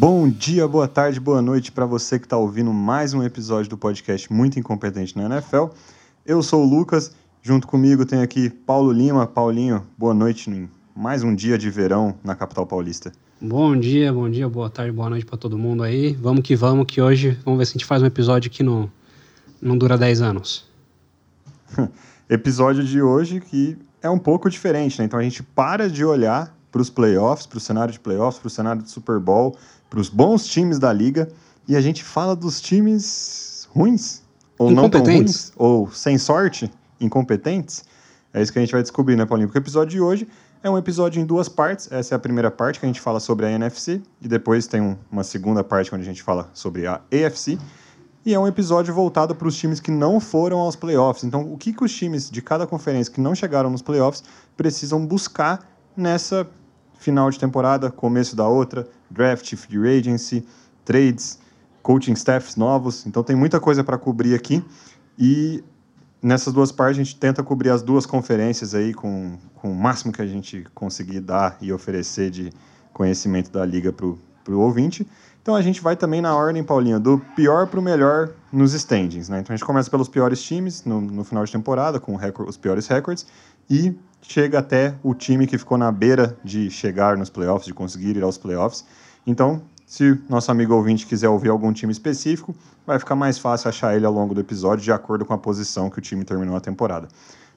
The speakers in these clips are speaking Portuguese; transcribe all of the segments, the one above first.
Bom dia, boa tarde, boa noite para você que está ouvindo mais um episódio do podcast Muito Incompetente na NFL. Eu sou o Lucas, junto comigo tem aqui Paulo Lima. Paulinho, boa noite em mais um dia de verão na capital paulista. Bom dia, bom dia, boa tarde, boa noite para todo mundo aí. Vamos que vamos, que hoje vamos ver se a gente faz um episódio que não, não dura 10 anos. episódio de hoje que é um pouco diferente, né? Então a gente para de olhar para os playoffs, para o cenário de playoffs, para o cenário de Super Bowl, para os bons times da liga e a gente fala dos times ruins ou não tão ruins ou sem sorte, incompetentes. É isso que a gente vai descobrir, né, Paulinho? Porque o episódio de hoje é um episódio em duas partes. Essa é a primeira parte que a gente fala sobre a NFC e depois tem um, uma segunda parte onde a gente fala sobre a AFC. E é um episódio voltado para os times que não foram aos playoffs. Então, o que, que os times de cada conferência que não chegaram nos playoffs precisam buscar nessa final de temporada, começo da outra, draft, free agency, trades, coaching staffs novos. Então tem muita coisa para cobrir aqui. E nessas duas partes a gente tenta cobrir as duas conferências aí com, com o máximo que a gente conseguir dar e oferecer de conhecimento da liga para o ouvinte. Então a gente vai também na ordem, Paulinha, do pior para o melhor nos standings. Né? Então a gente começa pelos piores times no, no final de temporada, com os piores records, e chega até o time que ficou na beira de chegar nos playoffs, de conseguir ir aos playoffs. Então, se nosso amigo ouvinte quiser ouvir algum time específico, vai ficar mais fácil achar ele ao longo do episódio, de acordo com a posição que o time terminou a temporada.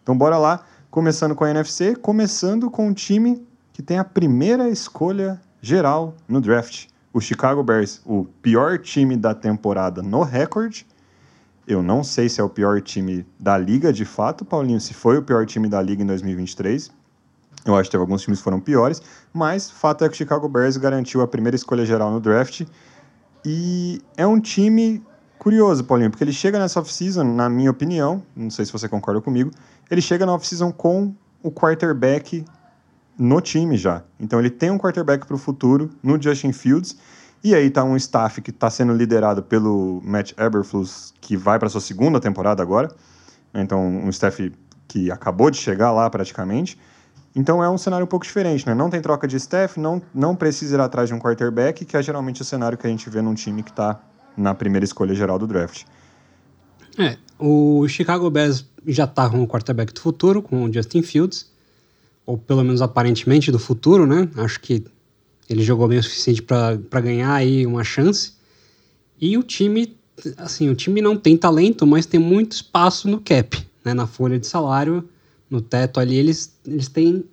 Então, bora lá, começando com a NFC, começando com o time que tem a primeira escolha geral no draft. O Chicago Bears, o pior time da temporada no recorde, eu não sei se é o pior time da liga de fato, Paulinho, se foi o pior time da liga em 2023. Eu acho que teve alguns times que foram piores, mas fato é que o Chicago Bears garantiu a primeira escolha geral no draft. E é um time curioso, Paulinho, porque ele chega nessa off-season, na minha opinião, não sei se você concorda comigo, ele chega na off-season com o quarterback no time já. Então ele tem um quarterback para o futuro no Justin Fields e aí tá um staff que está sendo liderado pelo Matt Eberflus, que vai para sua segunda temporada agora. Então, um staff que acabou de chegar lá praticamente. Então é um cenário um pouco diferente, né? Não tem troca de staff, não, não precisa ir atrás de um quarterback, que é geralmente o cenário que a gente vê num time que está na primeira escolha geral do draft. É, o Chicago Bears já está com o quarterback do futuro, com o Justin Fields, ou pelo menos aparentemente do futuro, né? Acho que ele jogou bem o suficiente para ganhar aí uma chance. E o time, assim, o time não tem talento, mas tem muito espaço no cap, né? Na folha de salário, no teto ali, eles, eles têm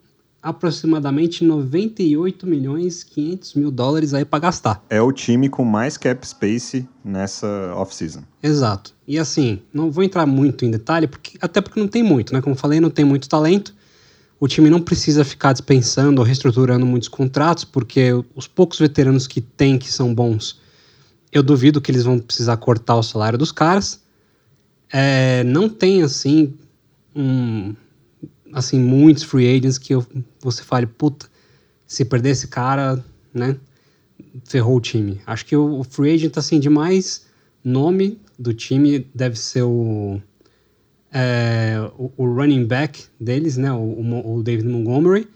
aproximadamente 98 milhões 500 mil dólares aí para gastar. É o time com mais cap space nessa off-season. Exato. E assim, não vou entrar muito em detalhe, porque, até porque não tem muito, né? Como falei, não tem muito talento o time não precisa ficar dispensando ou reestruturando muitos contratos, porque os poucos veteranos que tem que são bons, eu duvido que eles vão precisar cortar o salário dos caras. É, não tem assim um, assim muitos free agents que eu, você fale, puta, se perder esse cara, né, ferrou o time. Acho que o, o free agent assim de mais nome do time deve ser o é, o, o, running back deles, né, o, o, David Montgomery.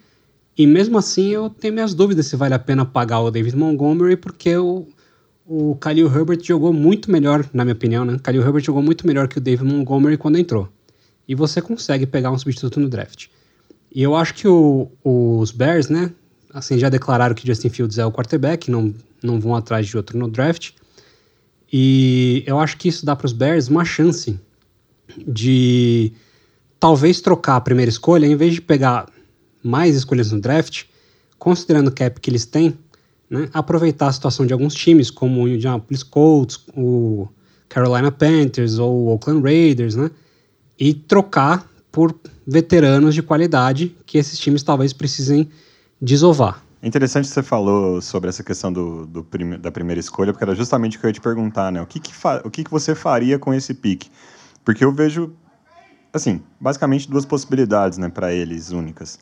E mesmo assim eu tenho minhas dúvidas se vale a pena pagar o David Montgomery, porque o, o Khalil Herbert jogou muito melhor, na minha opinião, né? Khalil Herbert jogou muito melhor que o David Montgomery quando entrou. E você consegue pegar um substituto no draft. E eu acho que o, os Bears, né, assim, já declararam que Justin Fields é o quarterback, não, não vão atrás de outro no draft. E eu acho que isso dá para os Bears uma chance de talvez trocar a primeira escolha, em vez de pegar mais escolhas no draft, considerando o cap que eles têm, né, aproveitar a situação de alguns times, como o Indianapolis Colts, o Carolina Panthers ou o Oakland Raiders, né, e trocar por veteranos de qualidade que esses times talvez precisem desovar. É interessante que você falou sobre essa questão do, do prim da primeira escolha, porque era justamente o que eu ia te perguntar, né? O que, que, o que, que você faria com esse pique? Porque eu vejo, assim, basicamente duas possibilidades né, para eles únicas.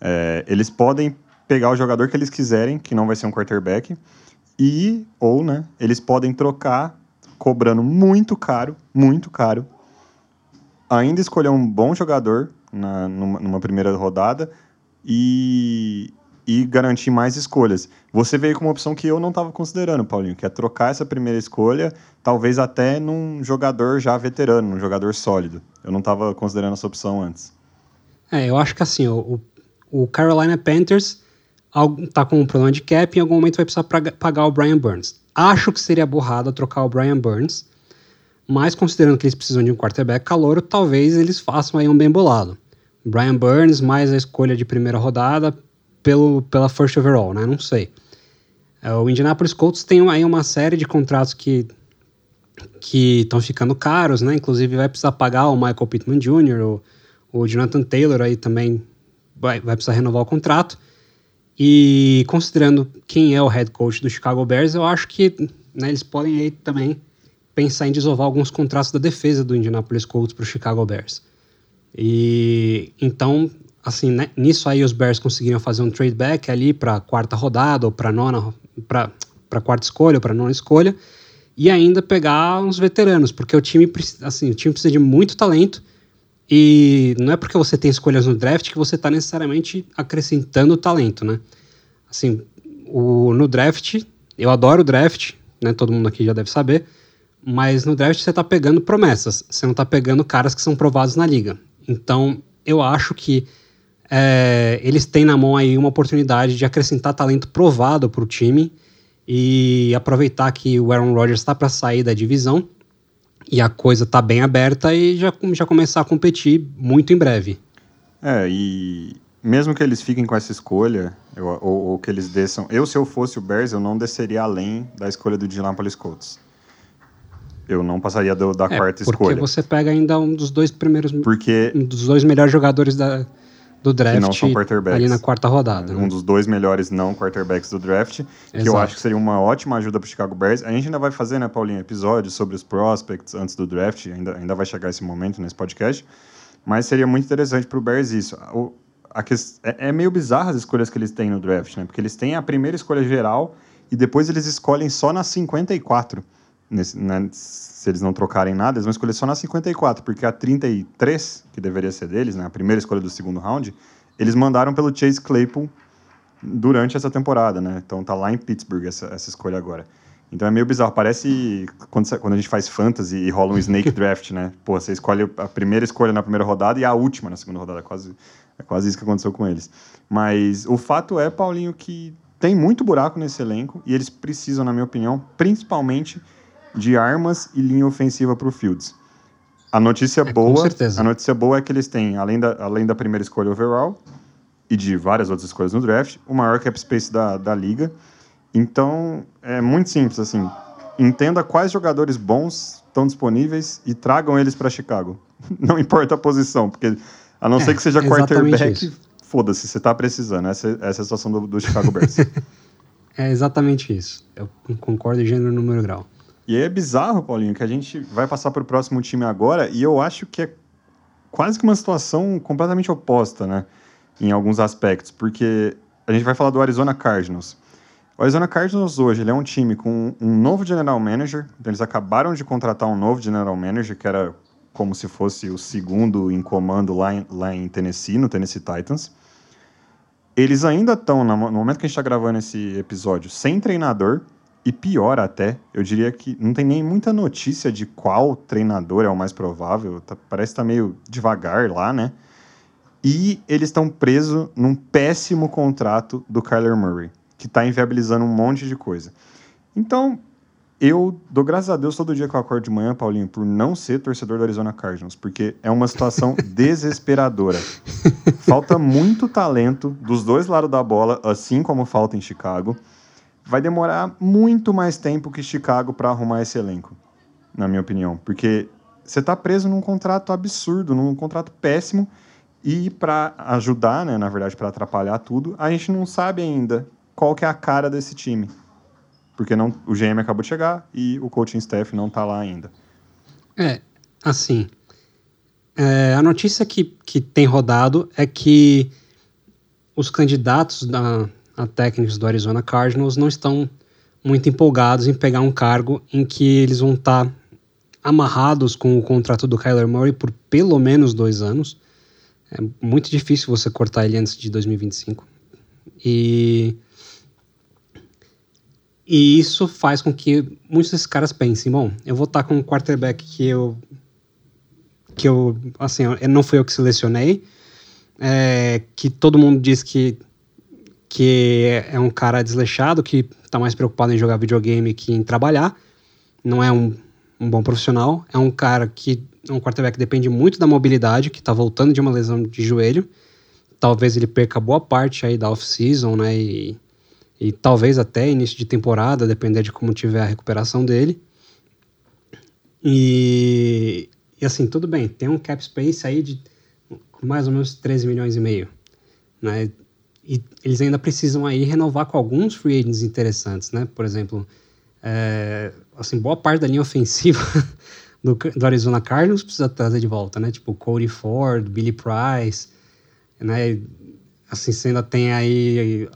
É, eles podem pegar o jogador que eles quiserem, que não vai ser um quarterback, e, ou, né, eles podem trocar cobrando muito caro, muito caro, ainda escolher um bom jogador na, numa, numa primeira rodada e e garantir mais escolhas. Você veio com uma opção que eu não estava considerando, Paulinho, que é trocar essa primeira escolha, talvez até num jogador já veterano, num jogador sólido. Eu não estava considerando essa opção antes. É, eu acho que assim, o, o Carolina Panthers tá com um problema de cap e em algum momento vai precisar pagar o Brian Burns. Acho que seria borrada trocar o Brian Burns, mas considerando que eles precisam de um quarterback calouro, talvez eles façam aí um bem bolado. Brian Burns mais a escolha de primeira rodada pelo, pela first overall, né? Não sei. É, o Indianapolis Colts tem aí uma série de contratos que que estão ficando caros, né? Inclusive vai precisar pagar o Michael Pittman Jr., o, o Jonathan Taylor aí também vai, vai precisar renovar o contrato. E considerando quem é o head coach do Chicago Bears, eu acho que né, eles podem aí também pensar em desovar alguns contratos da defesa do Indianapolis Colts para o Chicago Bears. E então, assim, né, nisso aí os Bears conseguiram fazer um trade back ali para quarta rodada ou para nona, para quarta escolha ou para nona escolha e ainda pegar uns veteranos, porque o time, assim, o time precisa de muito talento e não é porque você tem escolhas no draft que você está necessariamente acrescentando talento, né? Assim, o, no draft, eu adoro o draft, né? Todo mundo aqui já deve saber. Mas no draft você está pegando promessas, você não está pegando caras que são provados na liga. Então, eu acho que é, eles têm na mão aí uma oportunidade de acrescentar talento provado para o time e aproveitar que o Aaron Rodgers está para sair da divisão e a coisa tá bem aberta e já, já começar a competir muito em breve. É, e mesmo que eles fiquem com essa escolha, eu, ou, ou, que eles desçam. Eu, se eu fosse o Bears, eu não desceria além da escolha do Indianapolis Colts. Eu não passaria do, da é, quarta porque escolha. Porque você pega ainda um dos dois primeiros. Porque. Um dos dois melhores jogadores da, do draft não são quarterbacks. ali na quarta rodada. Um né? dos dois melhores não quarterbacks do draft, Exato. que eu acho que seria uma ótima ajuda para o Chicago Bears. A gente ainda vai fazer, né, Paulinho, episódios sobre os prospects antes do draft, ainda, ainda vai chegar esse momento nesse podcast, mas seria muito interessante para o Bears isso. O, a que, é, é meio bizarro as escolhas que eles têm no draft, né, porque eles têm a primeira escolha geral e depois eles escolhem só na 54, nesse, né, se eles não trocarem nada, eles vão escolher só na 54, porque a 33, que deveria ser deles, né, a primeira escolha do segundo round, eles mandaram pelo Chase Claypool durante essa temporada, né? Então tá lá em Pittsburgh essa, essa escolha agora. Então é meio bizarro, parece quando, quando a gente faz fantasy e rola um snake draft, né? Pô, você escolhe a primeira escolha na primeira rodada e a última na segunda rodada, é quase, é quase isso que aconteceu com eles. Mas o fato é, Paulinho, que tem muito buraco nesse elenco e eles precisam, na minha opinião, principalmente de armas e linha ofensiva para o Fields. A notícia é, boa, a notícia boa é que eles têm, além da, além da primeira escolha overall e de várias outras escolhas no draft, o maior cap space da, da liga. Então, é muito simples assim. Entenda quais jogadores bons estão disponíveis e tragam eles para Chicago. Não importa a posição, porque a não é, ser que seja quarterback, foda-se, você está precisando. Essa, essa é a situação do, do Chicago Bears. é exatamente isso. Eu concordo em gênero, número grau. E aí é bizarro, Paulinho, que a gente vai passar para o próximo time agora e eu acho que é quase que uma situação completamente oposta, né? Em alguns aspectos, porque a gente vai falar do Arizona Cardinals. O Arizona Cardinals hoje ele é um time com um novo general manager. Então eles acabaram de contratar um novo general manager, que era como se fosse o segundo em comando lá em, lá em Tennessee, no Tennessee Titans. Eles ainda estão, no momento que a gente está gravando esse episódio, sem treinador. E pior até, eu diria que não tem nem muita notícia de qual treinador é o mais provável. Tá, parece estar tá meio devagar lá, né? E eles estão presos num péssimo contrato do Kyler Murray, que está inviabilizando um monte de coisa. Então, eu dou graças a Deus todo dia que eu acordo de manhã, Paulinho, por não ser torcedor do Arizona Cardinals, porque é uma situação desesperadora. Falta muito talento dos dois lados da bola, assim como falta em Chicago vai demorar muito mais tempo que Chicago para arrumar esse elenco, na minha opinião, porque você está preso num contrato absurdo, num contrato péssimo e para ajudar, né, na verdade, para atrapalhar tudo, a gente não sabe ainda qual que é a cara desse time. Porque não, o GM acabou de chegar e o coaching staff não está lá ainda. É, assim, é, a notícia que, que tem rodado é que os candidatos da, técnicos do Arizona Cardinals não estão muito empolgados em pegar um cargo em que eles vão estar tá amarrados com o contrato do Kyler Murray por pelo menos dois anos. É muito difícil você cortar ele antes de 2025. E, e isso faz com que muitos desses caras pensem, bom, eu vou estar com um quarterback que eu que eu, assim, não fui eu que selecionei, é, que todo mundo diz que que é um cara desleixado, que está mais preocupado em jogar videogame que em trabalhar, não é um, um bom profissional, é um cara que é um quarterback que depende muito da mobilidade, que está voltando de uma lesão de joelho. Talvez ele perca boa parte aí da off-season, né? E, e talvez até início de temporada, depender de como tiver a recuperação dele. E, e assim, tudo bem, tem um cap space aí de mais ou menos 13 milhões e meio, né? E eles ainda precisam aí renovar com alguns free agents interessantes, né? Por exemplo, é, assim, boa parte da linha ofensiva do, do, Arizona Cardinals precisa trazer de volta, né? Tipo, Cody Ford, Billy Price, né? Assim, você ainda tem aí...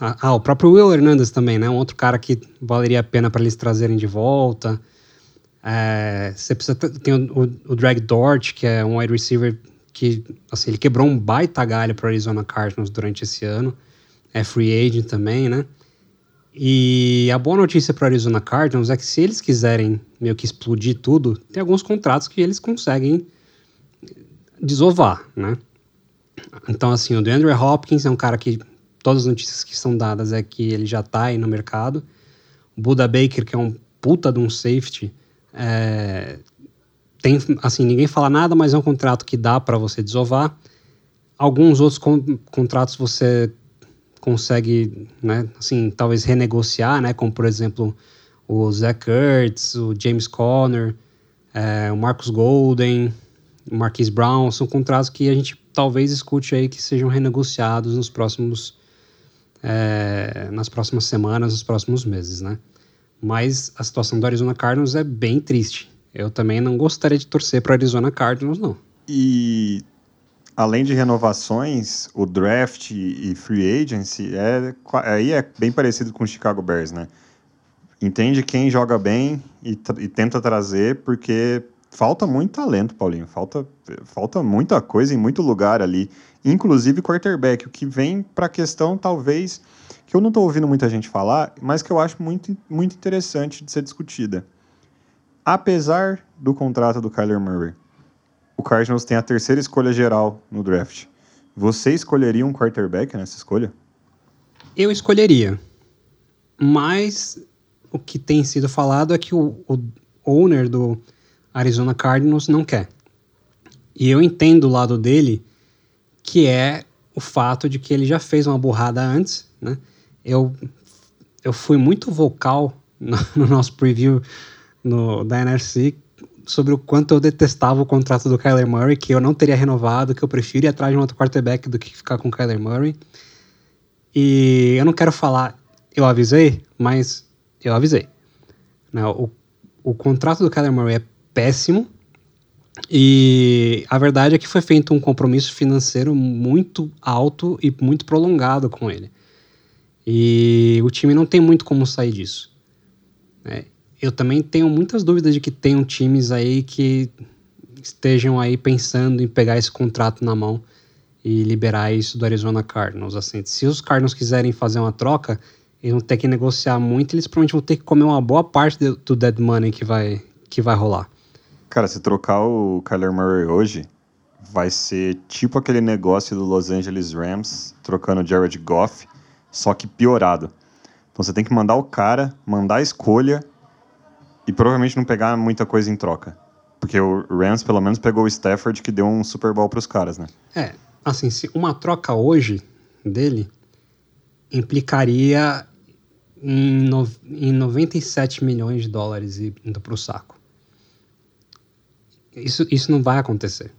Ah, o próprio Will Hernandez também, né? Um outro cara que valeria a pena para eles trazerem de volta. É, você precisa tem o, o, o, Drag Dort, que é um wide receiver que, assim, ele quebrou um baita galho para Arizona Cardinals durante esse ano. É free agent também, né? E a boa notícia para Arizona Cardinals é que se eles quiserem meio que explodir tudo, tem alguns contratos que eles conseguem desovar, né? Então, assim, o DeAndre Hopkins é um cara que todas as notícias que são dadas é que ele já está aí no mercado. O Buda Baker, que é um puta de um safety, é, tem, assim, ninguém fala nada, mas é um contrato que dá para você desovar. Alguns outros con contratos você consegue, né, assim, talvez renegociar, né, como por exemplo o Zach Ertz, o James Conner, é, o Marcus Golden, o Marquise Brown, são contratos que a gente talvez escute aí que sejam renegociados nos próximos, é, nas próximas semanas, nos próximos meses, né. Mas a situação do Arizona Cardinals é bem triste. Eu também não gostaria de torcer para Arizona Cardinals, não. E além de renovações, o draft e free agency é aí é bem parecido com o Chicago Bears, né? Entende quem joga bem e, e tenta trazer, porque falta muito talento, Paulinho. Falta, falta muita coisa em muito lugar ali, inclusive quarterback, o que vem para a questão talvez que eu não estou ouvindo muita gente falar, mas que eu acho muito, muito interessante de ser discutida. Apesar do contrato do Kyler Murray, o Cardinals tem a terceira escolha geral no draft. Você escolheria um quarterback nessa escolha? Eu escolheria. Mas o que tem sido falado é que o, o owner do Arizona Cardinals não quer. E eu entendo o lado dele, que é o fato de que ele já fez uma burrada antes, né? Eu, eu fui muito vocal no, no nosso preview no, da NFC sobre o quanto eu detestava o contrato do Kyler Murray, que eu não teria renovado, que eu prefiro ir atrás de um outro quarterback do que ficar com o Kyler Murray. E eu não quero falar, eu avisei, mas eu avisei. Né? O, o contrato do Kyler Murray é péssimo. E a verdade é que foi feito um compromisso financeiro muito alto e muito prolongado com ele. E o time não tem muito como sair disso. Né? Eu também tenho muitas dúvidas de que tenham times aí que estejam aí pensando em pegar esse contrato na mão e liberar isso do Arizona Cardinals. Assim, se os Cardinals quiserem fazer uma troca, eles vão ter que negociar muito, eles provavelmente vão ter que comer uma boa parte do, dead money que vai, que vai rolar. Cara, se trocar o Kyler Murray hoje, vai ser tipo aquele negócio do Los Angeles Rams trocando Jared Goff, só que piorado. Então você tem que mandar o cara, mandar a escolha e provavelmente não pegar muita coisa em troca. Porque o Rams, pelo menos, pegou o Stafford, que deu um Super Bowl pros caras, né? É, assim, se uma troca hoje dele implicaria em, no, em 97 milhões de dólares indo pro saco. Isso, isso não vai acontecer.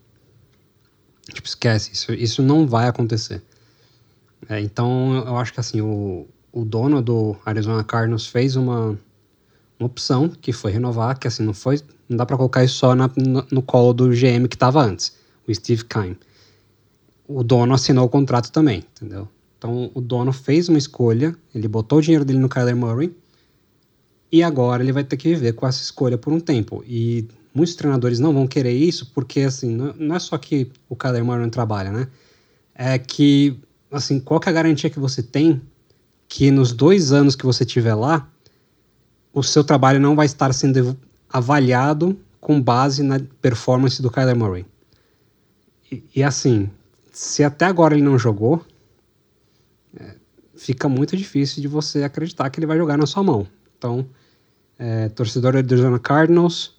Tipo, esquece, isso, isso não vai acontecer. É, então, eu acho que assim, o, o dono do Arizona Cardinals fez uma uma opção que foi renovar, que assim, não foi. Não dá para colocar isso só na, no, no, colo do GM que estava antes, o Steve Keim. O dono assinou o contrato também, entendeu? Então o dono fez uma escolha, ele botou o dinheiro dele no Kyler Murray e agora ele vai ter que viver com essa escolha por um tempo. E muitos treinadores não vão querer isso porque assim, não, não é só que o Kyler Murray não trabalha, né? É que assim, qual que é a garantia que você tem que nos dois anos que você tiver lá, o seu trabalho não vai estar sendo avaliado com base na performance do Kyler Murray? E, e assim, se até agora ele não jogou, é, fica muito difícil de você acreditar que ele vai jogar na sua mão. Então, é, torcedor do Arizona Cardinals,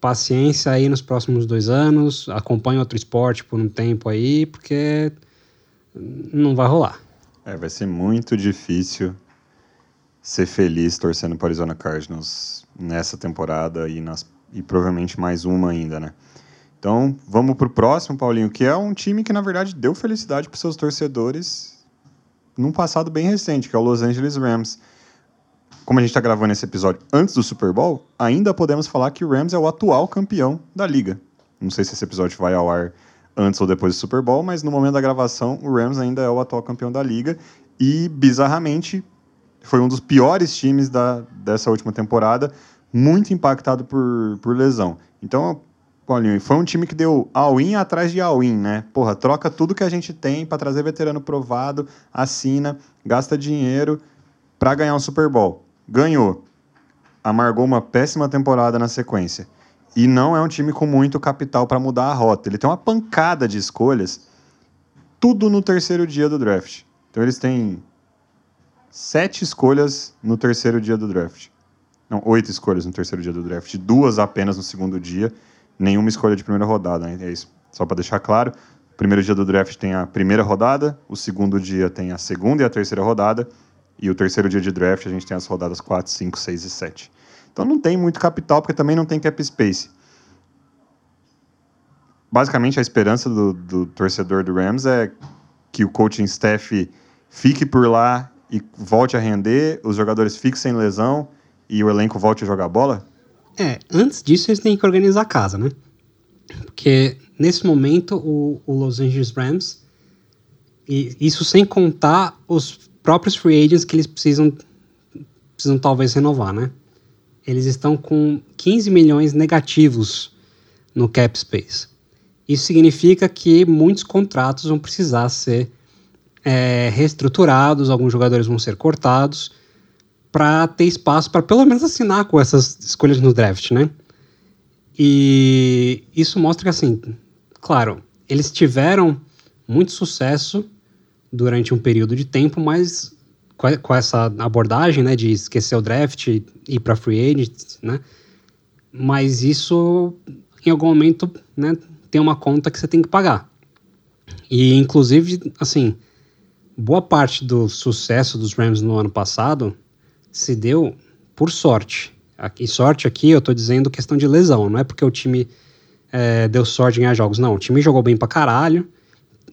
paciência aí nos próximos dois anos, acompanhe outro esporte por um tempo aí, porque não vai rolar. É, vai ser muito difícil ser feliz torcendo para o Arizona Cardinals nessa temporada e, nas, e provavelmente mais uma ainda, né? Então, vamos para o próximo, Paulinho, que é um time que, na verdade, deu felicidade para seus torcedores num passado bem recente, que é o Los Angeles Rams. Como a gente está gravando esse episódio antes do Super Bowl, ainda podemos falar que o Rams é o atual campeão da liga. Não sei se esse episódio vai ao ar antes ou depois do Super Bowl, mas no momento da gravação, o Rams ainda é o atual campeão da liga. E, bizarramente, foi um dos piores times da, dessa última temporada, muito impactado por, por lesão. Então, Paulinho, foi um time que deu all-in atrás de all-in, né? Porra, troca tudo que a gente tem para trazer veterano provado, assina, gasta dinheiro para ganhar um Super Bowl. Ganhou. Amargou uma péssima temporada na sequência. E não é um time com muito capital para mudar a rota. Ele tem uma pancada de escolhas, tudo no terceiro dia do draft. Então eles têm sete escolhas no terceiro dia do draft. Não, oito escolhas no terceiro dia do draft, duas apenas no segundo dia nenhuma escolha de primeira rodada. Né? É isso. Só para deixar claro, o primeiro dia do draft tem a primeira rodada, o segundo dia tem a segunda e a terceira rodada, e o terceiro dia de draft a gente tem as rodadas 4, 5, 6 e 7. Então não tem muito capital, porque também não tem cap space. Basicamente, a esperança do, do torcedor do Rams é que o coaching staff fique por lá e volte a render, os jogadores sem lesão e o elenco volte a jogar bola? É, antes disso eles têm que organizar a casa, né? Porque nesse momento o, o Los Angeles Rams, e isso sem contar os próprios free agents que eles precisam, precisam talvez renovar, né? Eles estão com 15 milhões negativos no cap space. Isso significa que muitos contratos vão precisar ser é, reestruturados, alguns jogadores vão ser cortados para ter espaço para pelo menos assinar com essas escolhas no draft, né? E isso mostra que, assim, claro, eles tiveram muito sucesso durante um período de tempo, mas com essa abordagem, né, de esquecer o draft e ir para free agent, né? Mas isso, em algum momento, né, tem uma conta que você tem que pagar. E, inclusive, assim, boa parte do sucesso dos Rams no ano passado se deu por sorte. Aqui, sorte aqui eu tô dizendo questão de lesão, não é porque o time é, deu sorte em ganhar jogos. Não, o time jogou bem pra caralho.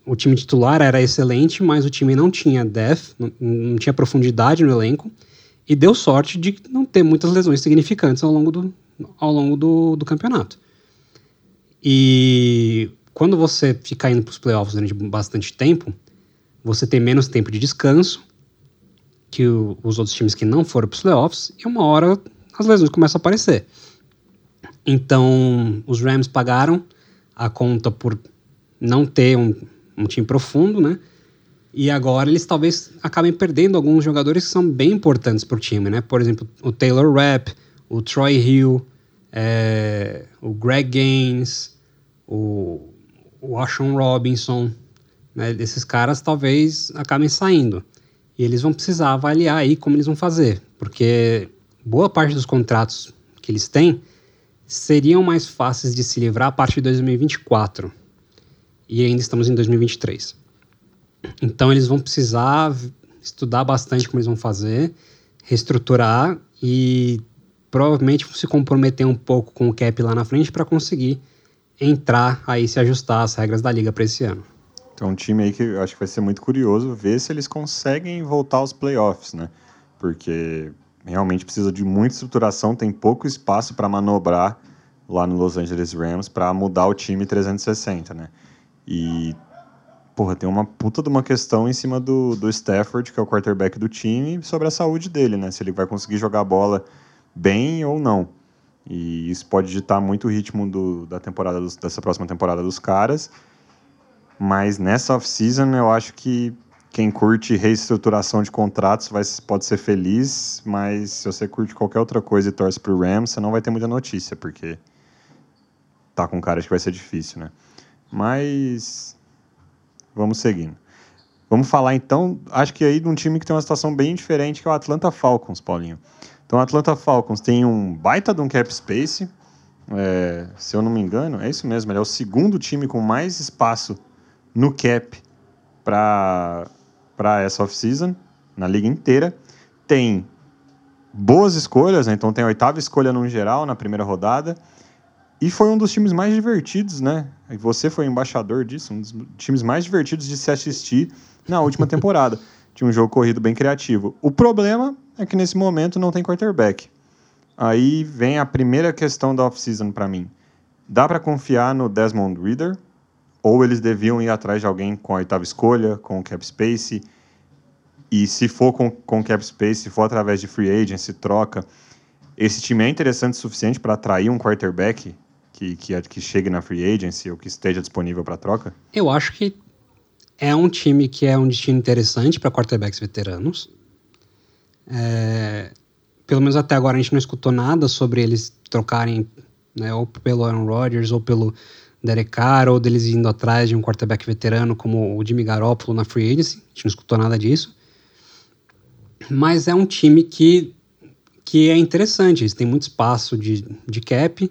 O time titular era excelente, mas o time não tinha depth, não, não tinha profundidade no elenco. E deu sorte de não ter muitas lesões significantes ao longo do, ao longo do, do campeonato. E quando você fica indo para os playoffs durante bastante tempo, você tem menos tempo de descanso, que o, os outros times que não foram para os playoffs, e uma hora as lesões começam a aparecer. Então, os Rams pagaram a conta por não ter um, um time profundo, né? E agora eles talvez acabem perdendo alguns jogadores que são bem importantes para o time, né? Por exemplo, o Taylor Rapp, o Troy Hill, é, o Greg Gaines, o, o Ashon Robinson, né? Esses caras talvez acabem saindo. E eles vão precisar avaliar aí como eles vão fazer, porque boa parte dos contratos que eles têm seriam mais fáceis de se livrar a partir de 2024. E ainda estamos em 2023. Então eles vão precisar estudar bastante como eles vão fazer, reestruturar e provavelmente se comprometer um pouco com o cap lá na frente para conseguir entrar aí se ajustar às regras da liga para esse ano. Então, um time aí que acho que vai ser muito curioso ver se eles conseguem voltar aos playoffs, né? Porque realmente precisa de muita estruturação, tem pouco espaço para manobrar lá no Los Angeles Rams para mudar o time 360, né? E, porra, tem uma puta de uma questão em cima do, do Stafford, que é o quarterback do time, sobre a saúde dele, né? Se ele vai conseguir jogar a bola bem ou não. E isso pode ditar muito o ritmo do, da temporada dos, dessa próxima temporada dos caras mas nessa off-season eu acho que, quem curte reestruturação de contratos vai, pode ser feliz, mas se você curte qualquer outra coisa e torce pro Rams, você não vai ter muita notícia, porque tá com cara de que vai ser difícil, né? Mas vamos seguindo. Vamos falar então, acho que aí de um time que tem uma situação bem diferente, que é o Atlanta Falcons, Paulinho. Então o Atlanta Falcons tem um baita de um cap space, é, se eu não me engano, é isso mesmo, ele é o segundo time com mais espaço no cap para essa off-season, na liga inteira. Tem boas escolhas, né? então tem a oitava escolha no geral, na primeira rodada. E foi um dos times mais divertidos, né? E você foi embaixador disso, um dos times mais divertidos de se assistir na última temporada. Tinha um jogo corrido bem criativo. O problema é que nesse momento não tem quarterback. Aí vem a primeira questão da off-season para mim. Dá para confiar no Desmond Reader? Ou eles deviam ir atrás de alguém com a oitava escolha, com o cap space, e se for com, com cap space, se for através de free agency, troca, esse time é interessante o suficiente para atrair um quarterback que, que, que chegue na free agency ou que esteja disponível para troca? Eu acho que é um time que é um destino interessante para quarterbacks veteranos. É, pelo menos até agora a gente não escutou nada sobre eles trocarem né, ou pelo Aaron Rodgers ou pelo Derek Carr ou deles indo atrás de um quarterback veterano como o Jimmy Garoppolo na free agency. A gente não escutou nada disso. Mas é um time que, que é interessante. Eles têm muito espaço de, de cap,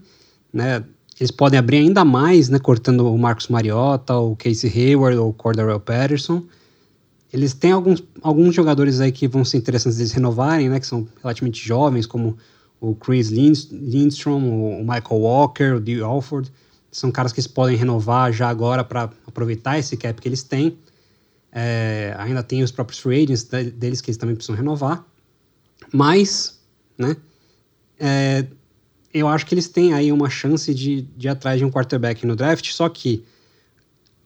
né? Eles podem abrir ainda mais, né? Cortando o Marcos Mariota, o Casey Hayward ou o Cordarrelle Patterson. Eles têm alguns, alguns jogadores aí que vão ser interessantes deles renovarem, né? Que são relativamente jovens, como o Chris Lindstrom, o Michael Walker, o Dee Alford são caras que podem renovar já agora para aproveitar esse cap que eles têm. É, ainda tem os próprios free agents deles que eles também precisam renovar. Mas, né, é, eu acho que eles têm aí uma chance de, de ir atrás de um quarterback no draft, só que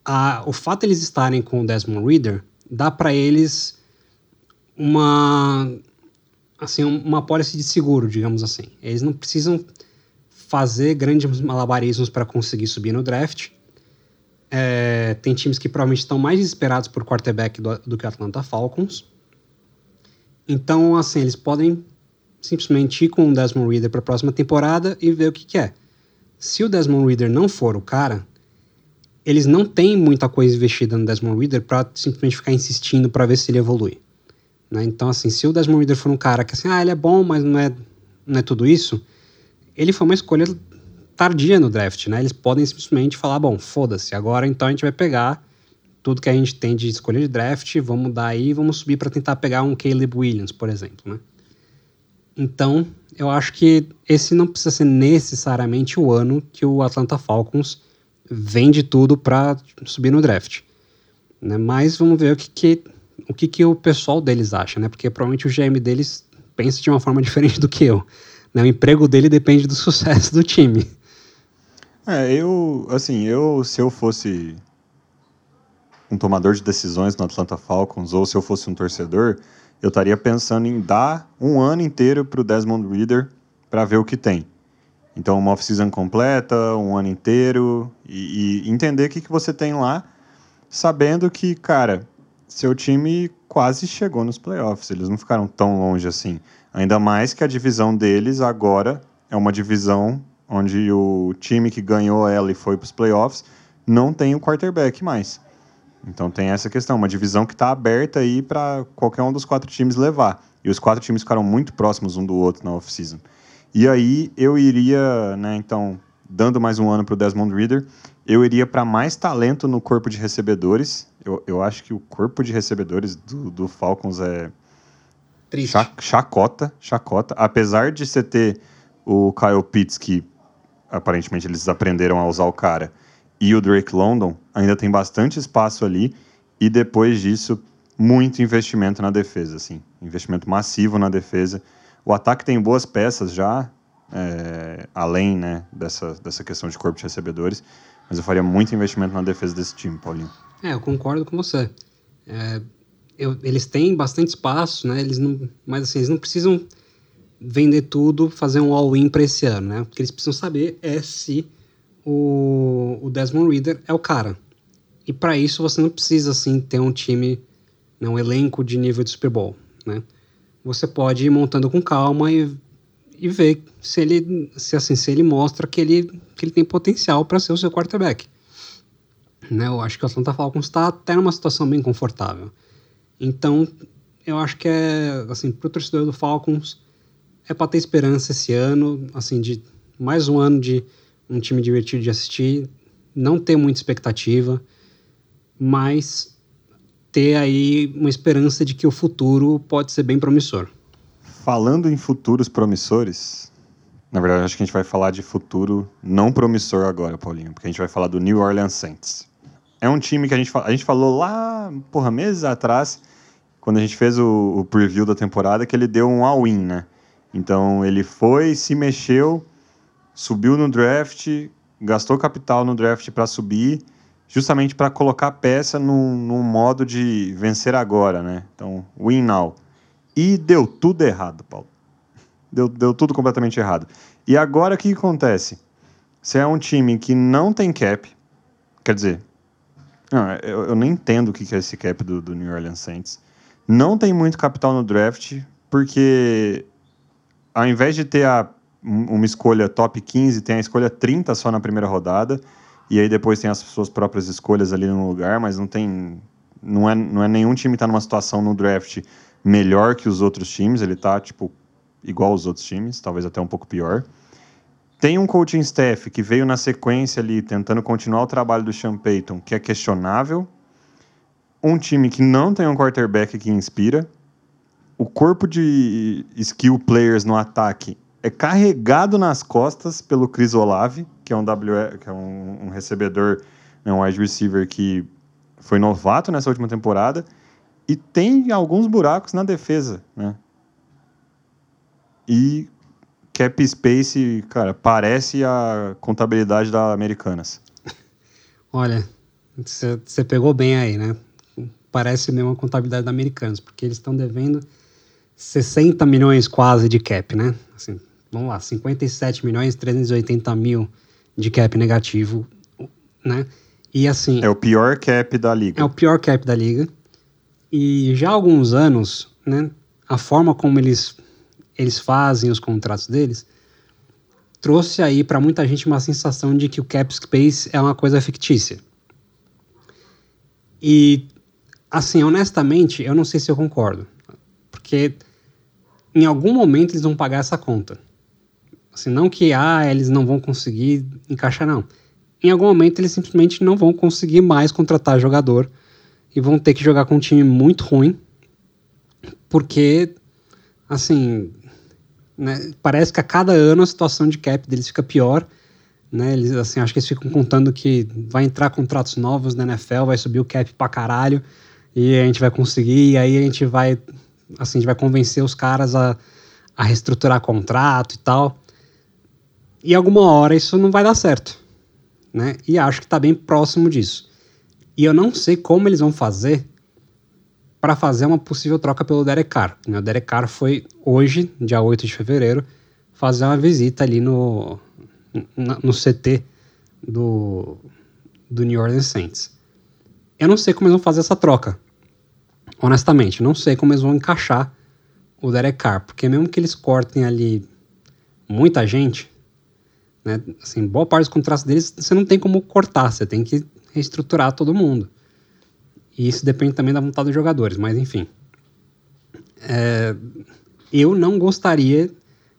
a, o fato de eles estarem com o Desmond Reader dá para eles uma assim uma policy de seguro, digamos assim. Eles não precisam fazer grandes malabarismos para conseguir subir no draft. É, tem times que provavelmente estão mais desesperados por quarterback do, do que o Atlanta Falcons. Então, assim, eles podem simplesmente ir com o Desmond Reader para a próxima temporada e ver o que, que é. Se o Desmond Reader não for o cara, eles não têm muita coisa investida no Desmond Reader para simplesmente ficar insistindo para ver se ele evolui. Né? Então, assim, se o Desmond Reader for um cara que, assim, ah, ele é bom, mas não é, não é tudo isso, ele foi uma escolha tardia no draft, né? Eles podem simplesmente falar, bom, foda-se, agora então a gente vai pegar tudo que a gente tem de escolha de draft, vamos dar aí, vamos subir para tentar pegar um Caleb Williams, por exemplo, né? Então, eu acho que esse não precisa ser necessariamente o ano que o Atlanta Falcons vende tudo para subir no draft. Né? Mas vamos ver o que, que o que, que o pessoal deles acha, né? Porque provavelmente o GM deles pensa de uma forma diferente do que eu. Né? O emprego dele depende do sucesso do time. É, eu, assim, eu, se eu fosse um tomador de decisões no Atlanta Falcons, ou se eu fosse um torcedor, eu estaria pensando em dar um ano inteiro para o Desmond Reader para ver o que tem. Então, uma off-season completa, um ano inteiro, e, e entender o que, que você tem lá, sabendo que, cara, seu time quase chegou nos playoffs, eles não ficaram tão longe assim. Ainda mais que a divisão deles agora é uma divisão onde o time que ganhou ela e foi para os playoffs não tem o quarterback mais. Então tem essa questão, uma divisão que está aberta aí para qualquer um dos quatro times levar. E os quatro times ficaram muito próximos um do outro na off-season. E aí eu iria, né, então, dando mais um ano para o Desmond Reader, eu iria para mais talento no corpo de recebedores. Eu, eu acho que o corpo de recebedores do, do Falcons é Triste. chacota, chacota. Apesar de você ter o Kyle Pitts, que aparentemente eles aprenderam a usar o cara, e o Drake London, ainda tem bastante espaço ali. E depois disso, muito investimento na defesa, assim. Investimento massivo na defesa. O ataque tem boas peças já, é, além né, dessa, dessa questão de corpo de recebedores. Mas eu faria muito investimento na defesa desse time, Paulinho. É, eu concordo com você. É, eu, eles têm bastante espaço, né? Eles não, mas assim, eles não precisam vender tudo, fazer um all-in para esse ano, né? O que eles precisam saber é se o, o Desmond Reader é o cara. E para isso você não precisa assim ter um time né, um elenco de nível de Super Bowl, né? Você pode ir montando com calma e, e ver se ele, se assim, se ele mostra que ele, que ele tem potencial para ser o seu quarterback. Né? Eu acho que o Atlanta Falcons está até numa situação bem confortável. Então, eu acho que é, assim, pro torcedor do Falcons, é para ter esperança esse ano, assim, de mais um ano de um time divertido de assistir, não ter muita expectativa, mas ter aí uma esperança de que o futuro pode ser bem promissor. Falando em futuros promissores, na verdade acho que a gente vai falar de futuro não promissor agora, Paulinho, porque a gente vai falar do New Orleans Saints. É um time que a gente, a gente falou lá, porra, meses atrás, quando a gente fez o, o preview da temporada, que ele deu um all-in, né? Então ele foi, se mexeu, subiu no draft, gastou capital no draft para subir, justamente para colocar a peça num, num, modo de vencer agora, né? Então, win now. E deu tudo errado, Paulo. Deu, deu tudo completamente errado. E agora o que acontece? Você é um time que não tem cap, quer dizer, não, eu, eu nem entendo o que é esse cap do, do New Orleans Saints. Não tem muito capital no draft, porque ao invés de ter a, uma escolha top 15, tem a escolha 30 só na primeira rodada. E aí depois tem as suas próprias escolhas ali no lugar, mas não tem. Não é, não é nenhum time que está numa situação no draft melhor que os outros times. Ele está tipo, igual aos outros times, talvez até um pouco pior. Tem um coaching staff que veio na sequência ali, tentando continuar o trabalho do Sean Payton, que é questionável. Um time que não tem um quarterback que inspira o corpo de skill players no ataque é carregado nas costas pelo Chris Olave, que é um, w, que é um, um recebedor, né, um wide receiver que foi novato nessa última temporada, e tem alguns buracos na defesa, né? E cap space, cara, parece a contabilidade da Americanas. Olha, você pegou bem aí, né? Parece mesmo a contabilidade da Americanas, porque eles estão devendo 60 milhões quase de cap, né? Assim, vamos lá, 57 milhões 380 mil de cap negativo, né? E assim. É o pior cap da liga. É o pior cap da liga. E já há alguns anos, né? A forma como eles, eles fazem os contratos deles trouxe aí para muita gente uma sensação de que o cap space é uma coisa fictícia. E, assim, honestamente, eu não sei se eu concordo. Porque em algum momento eles vão pagar essa conta. Assim, não que ah, eles não vão conseguir encaixar, não. Em algum momento eles simplesmente não vão conseguir mais contratar jogador e vão ter que jogar com um time muito ruim, porque, assim, né, parece que a cada ano a situação de cap deles fica pior. Né, eles, assim, acho que eles ficam contando que vai entrar contratos novos na NFL, vai subir o cap pra caralho, e a gente vai conseguir, e aí a gente vai assim, a gente vai convencer os caras a, a reestruturar contrato e tal. E alguma hora isso não vai dar certo, né? E acho que está bem próximo disso. E eu não sei como eles vão fazer para fazer uma possível troca pelo Derek Carr. Né? O Derek Carr foi hoje, dia 8 de fevereiro, fazer uma visita ali no, no CT do, do New Orleans Saints. Eu não sei como eles vão fazer essa troca honestamente, não sei como eles vão encaixar o Derek Carr, porque mesmo que eles cortem ali muita gente, né, assim, boa parte dos contratos deles você não tem como cortar, você tem que reestruturar todo mundo. E isso depende também da vontade dos jogadores, mas enfim. É, eu não gostaria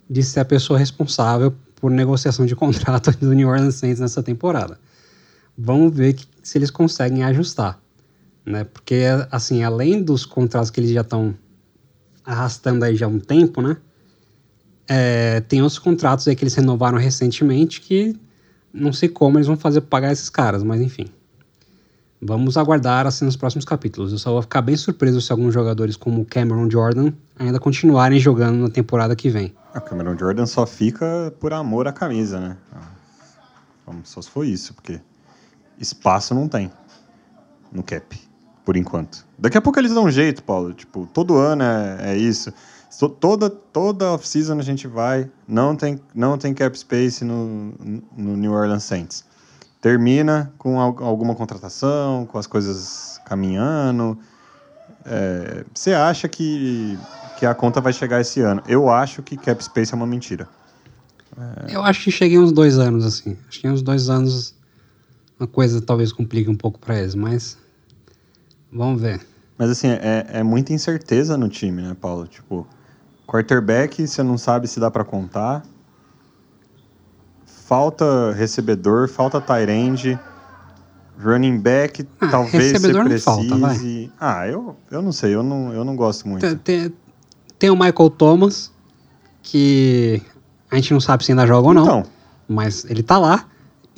de ser a pessoa responsável por negociação de contrato do New Orleans Saints nessa temporada. Vamos ver que, se eles conseguem ajustar né? Porque, assim, além dos contratos que eles já estão arrastando aí já há um tempo, né? É, tem outros contratos aí que eles renovaram recentemente que não sei como eles vão fazer pagar esses caras, mas enfim. Vamos aguardar assim nos próximos capítulos. Eu só vou ficar bem surpreso se alguns jogadores como Cameron Jordan ainda continuarem jogando na temporada que vem. A Cameron Jordan só fica por amor à camisa, né? Ah, só se for isso, porque espaço não tem no cap por enquanto. Daqui a pouco eles dão um jeito, Paulo. Tipo, todo ano é, é isso. Toda, toda off-season a gente vai, não tem, não tem cap space no, no New Orleans Saints. Termina com alguma contratação, com as coisas caminhando. É, você acha que, que a conta vai chegar esse ano? Eu acho que cap space é uma mentira. Eu acho que cheguei uns dois anos, assim. Acho que uns dois anos uma coisa talvez complique um pouco para eles, mas vamos ver. Mas assim, é, é muita incerteza no time, né, Paulo? Tipo, quarterback, você não sabe se dá para contar. Falta recebedor, falta tight end. Running back, Ah, talvez você precise. falta, vai. Ah, eu, eu não sei, eu não, eu não gosto muito. Tem, tem, tem o Michael Thomas, que a gente não sabe se ainda joga ou não, Então, mas ele tá lá.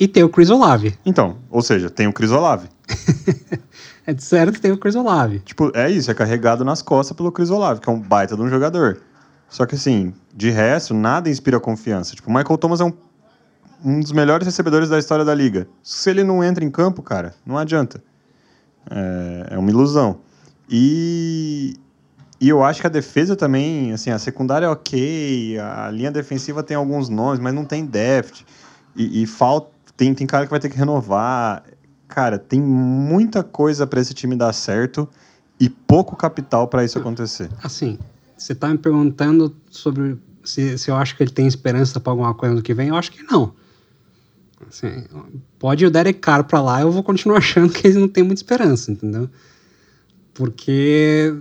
E tem o Chris Olave. então, ou seja, tem o Chris Olave. É de certo que tem o Chris Olave. Tipo, é isso, é carregado nas costas pelo Chris Olave, que é um baita de um jogador. Só que assim, de resto, nada inspira confiança. Tipo, o Michael Thomas é um, um dos melhores recebedores da história da liga. Se ele não entra em campo, cara, não adianta. É, é uma ilusão. E, e eu acho que a defesa também, assim, a secundária é ok, a linha defensiva tem alguns nomes, mas não tem depth. E, e falta, tem, tem cara que vai ter que renovar. Cara, tem muita coisa para esse time dar certo e pouco capital para isso acontecer. Assim, você tá me perguntando sobre se, se eu acho que ele tem esperança para alguma coisa no que vem. Eu acho que não. Assim, pode o Derek Carr pra lá, eu vou continuar achando que eles não têm muita esperança, entendeu? Porque,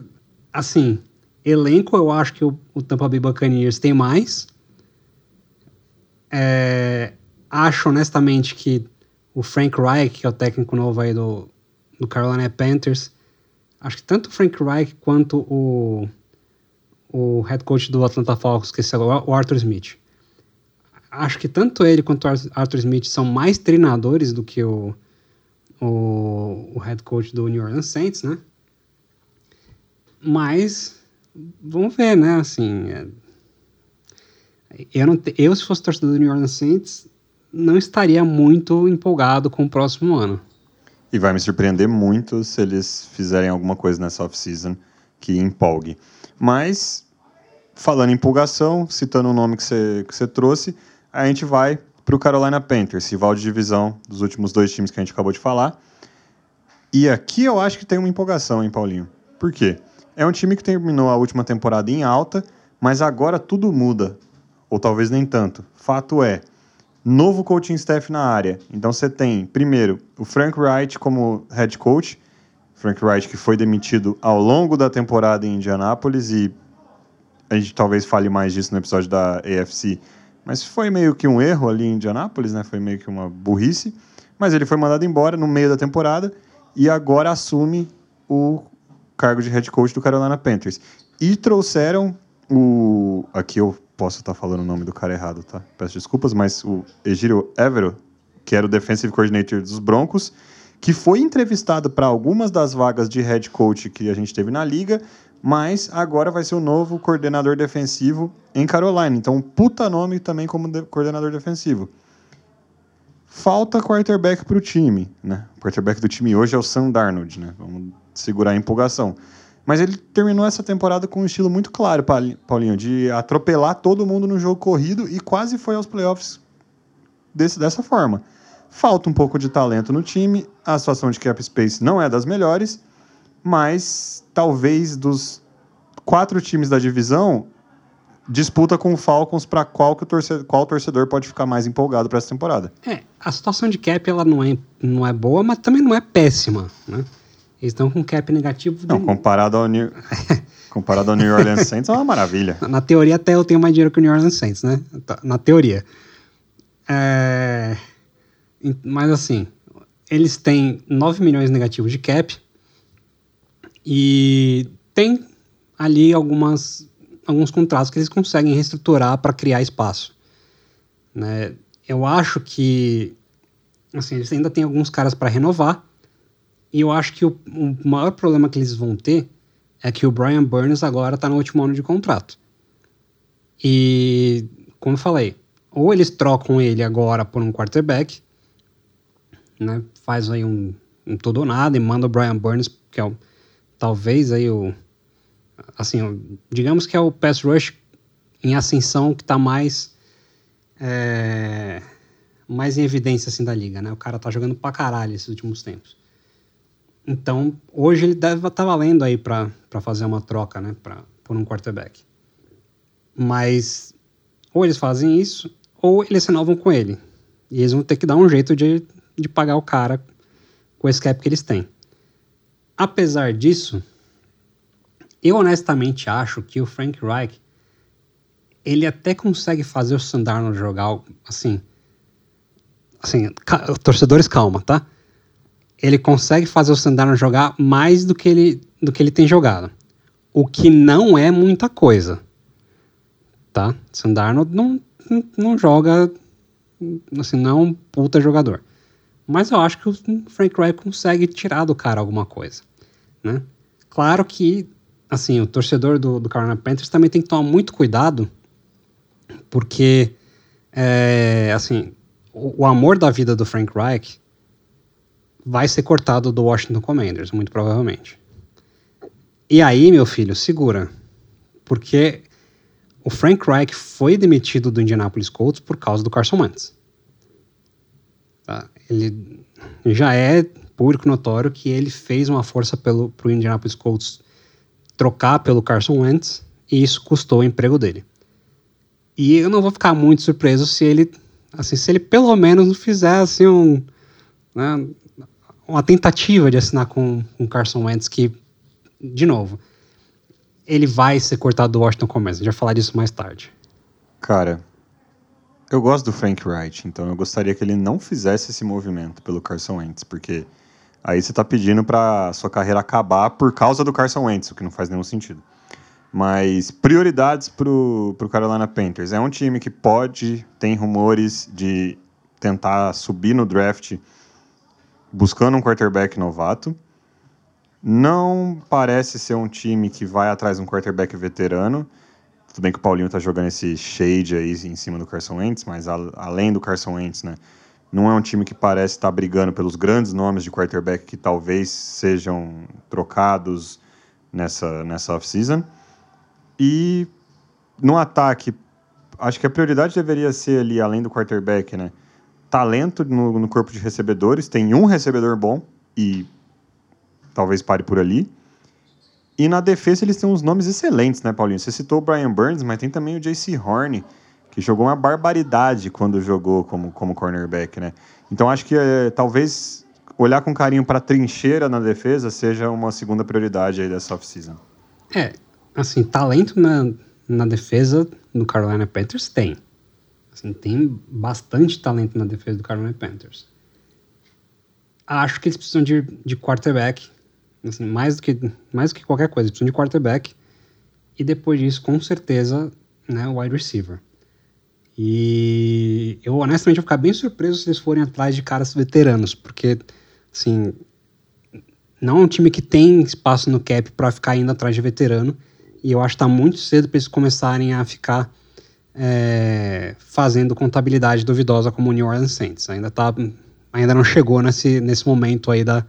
assim, elenco eu acho que o, o Tampa Bay Buccaneers tem mais. É, acho honestamente que o Frank Reich, que é o técnico novo aí do, do Carolina Panthers, acho que tanto o Frank Reich quanto o, o head coach do Atlanta Falcons, que é o Arthur Smith. Acho que tanto ele quanto o Arthur Smith são mais treinadores do que o, o, o head coach do New Orleans Saints, né? Mas vamos ver, né? Assim, é, eu, não te- eu, se fosse torcedor do New Orleans Saints, não estaria muito empolgado com o próximo ano. E vai me surpreender muito se eles fizerem alguma coisa nessa off-season que empolgue. Mas, falando em empolgação, citando o nome que você, que você trouxe, a gente vai para o Carolina Panthers, rival de divisão dos últimos dois times que a gente acabou de falar. E aqui eu acho que tem uma empolgação, hein, Paulinho? Por quê? É um time que terminou a última temporada em alta, mas agora tudo muda. Ou talvez nem tanto. Fato é, novo coaching staff na área. Então você tem, primeiro, o Frank Wright como head coach. Frank Wright que foi demitido ao longo da temporada em Indianápolis e a gente talvez fale mais disso no episódio da AFC, mas foi meio que um erro ali em Indianápolis, né? Foi meio que uma burrice. Mas ele foi mandado embora no meio da temporada e agora assume o cargo de head coach do Carolina Panthers. E trouxeram o. Aqui eu posso estar falando o nome do cara errado, tá? Peço desculpas, mas o Egírio Evero, que era o defensive coordinator dos Broncos, que foi entrevistado para algumas das vagas de head coach que a gente teve na liga, mas agora vai ser o novo coordenador defensivo em Carolina. Então, puta nome também como de- coordenador defensivo. Falta quarterback para o time, né? O quarterback do time hoje é o Sam Darnold, né? Vamos segurar a empolgação. Mas ele terminou essa temporada com um estilo muito claro, Pauli- Paulinho, de atropelar todo mundo no jogo corrido e quase foi aos playoffs desse, dessa forma. Falta um pouco de talento no time, a situação de cap space não é das melhores, mas talvez dos quatro times da divisão, disputa com o Falcons para qual, que o torcedor, qual torcedor pode ficar mais empolgado para essa temporada. É, a situação de cap ela não é, não é boa, mas também não é péssima, né? Eles estão com cap negativo. Não, comparado ao New, comparado ao New Orleans Saints, é uma maravilha. Na teoria, até eu tenho mais dinheiro que o New Orleans Saints, né? Tá- Na teoria. É, Mas assim, eles têm 9 milhões negativos de cap e tem ali algumas, alguns contratos que eles conseguem reestruturar para criar espaço. Né? Eu acho que assim, eles ainda têm alguns caras para renovar e eu acho que o, o maior problema que eles vão ter é que o Brian Burns agora está no último ano de contrato. E, como eu falei, ou eles trocam ele agora por um quarterback, né, faz aí um, um todo ou nada e manda o Brian Burns, que é o, talvez aí o, assim, digamos que é o pass rush em ascensão que está mais, é, mais em evidência assim da liga, né, o cara tá jogando pra caralho esses últimos tempos. Então, hoje ele deve estar tá valendo aí para fazer uma troca, né, pra, por um quarterback. Mas ou eles fazem isso, ou eles renovam com ele. E eles vão ter que dar um jeito de, de pagar o cara com esse cap que eles têm. Apesar disso, eu honestamente acho que o Frank Reich ele até consegue fazer o Sandarno jogar assim. Assim, torcedores, calma, tá? Ele consegue fazer o Sandarno jogar mais do que ele, do que ele tem jogado. O que não é muita coisa. Tá? Sandarno não, não joga. Assim, não é um puta jogador. Mas eu acho que o Frank Reich consegue tirar do cara alguma coisa. Né? Claro que, assim, o torcedor do, do Carolina Panthers também tem que tomar muito cuidado porque, é, assim, o, o, amor da vida do Frank Reich vai ser cortado do Washington Commanders, muito provavelmente. E aí, meu filho, segura. Porque o Frank Reich foi demitido do Indianapolis Colts por causa do Carson Wentz. Tá? Ele já é público notório que ele fez uma força para o Indianapolis Colts trocar pelo Carson Wentz e isso custou o emprego dele. E eu não vou ficar muito surpreso se ele, assim, se ele pelo menos não fizer assim, um, né, uma tentativa de assinar com o Carson Wentz que, de novo, ele vai ser cortado do Washington Commanders. A gente vai falar disso mais tarde. Cara, eu gosto do Frank Wright, então eu gostaria que ele não fizesse esse movimento pelo Carson Wentz, porque aí você está pedindo para sua carreira acabar por causa do Carson Wentz, o que não faz nenhum sentido. Mas prioridades para o Carolina Panthers. É um time que pode, tem rumores de tentar subir no draft buscando um quarterback novato. Não parece ser um time que vai atrás de um quarterback veterano. Tudo bem que o Paulinho está jogando esse shade aí em cima do Carson Wentz, mas a, além do Carson Wentz, né? Não é um time que parece estar tá brigando pelos grandes nomes de quarterback que talvez sejam trocados nessa, nessa off-season. E no ataque, acho que a prioridade deveria ser ali, além do quarterback, né? Talento no, no corpo de recebedores. Tem um recebedor bom e talvez pare por ali. E na defesa eles têm uns nomes excelentes, né, Paulinho? Você citou o Brian Burns, mas tem também o J.C. Horn, que jogou uma barbaridade quando jogou como, como cornerback, né? Então acho que é, talvez olhar com carinho para a trincheira na defesa seja uma segunda prioridade aí dessa off-season. É, assim, talento na, na defesa do Carolina Panthers tem. Assim, tem bastante talento na defesa do Carolina Panthers. Acho que eles precisam de, de quarterback, assim, mais, do que, mais do que qualquer coisa, eles precisam de quarterback. E depois disso, com certeza, né, wide receiver. E eu honestamente vou ficar bem surpreso se eles forem atrás de caras veteranos, porque, assim, não é um time que tem espaço no cap para ficar indo atrás de veterano. E eu acho que está muito cedo para eles começarem a ficar é, fazendo contabilidade duvidosa como o New Orleans Saints. Ainda, tá, ainda não chegou nesse, nesse momento aí da,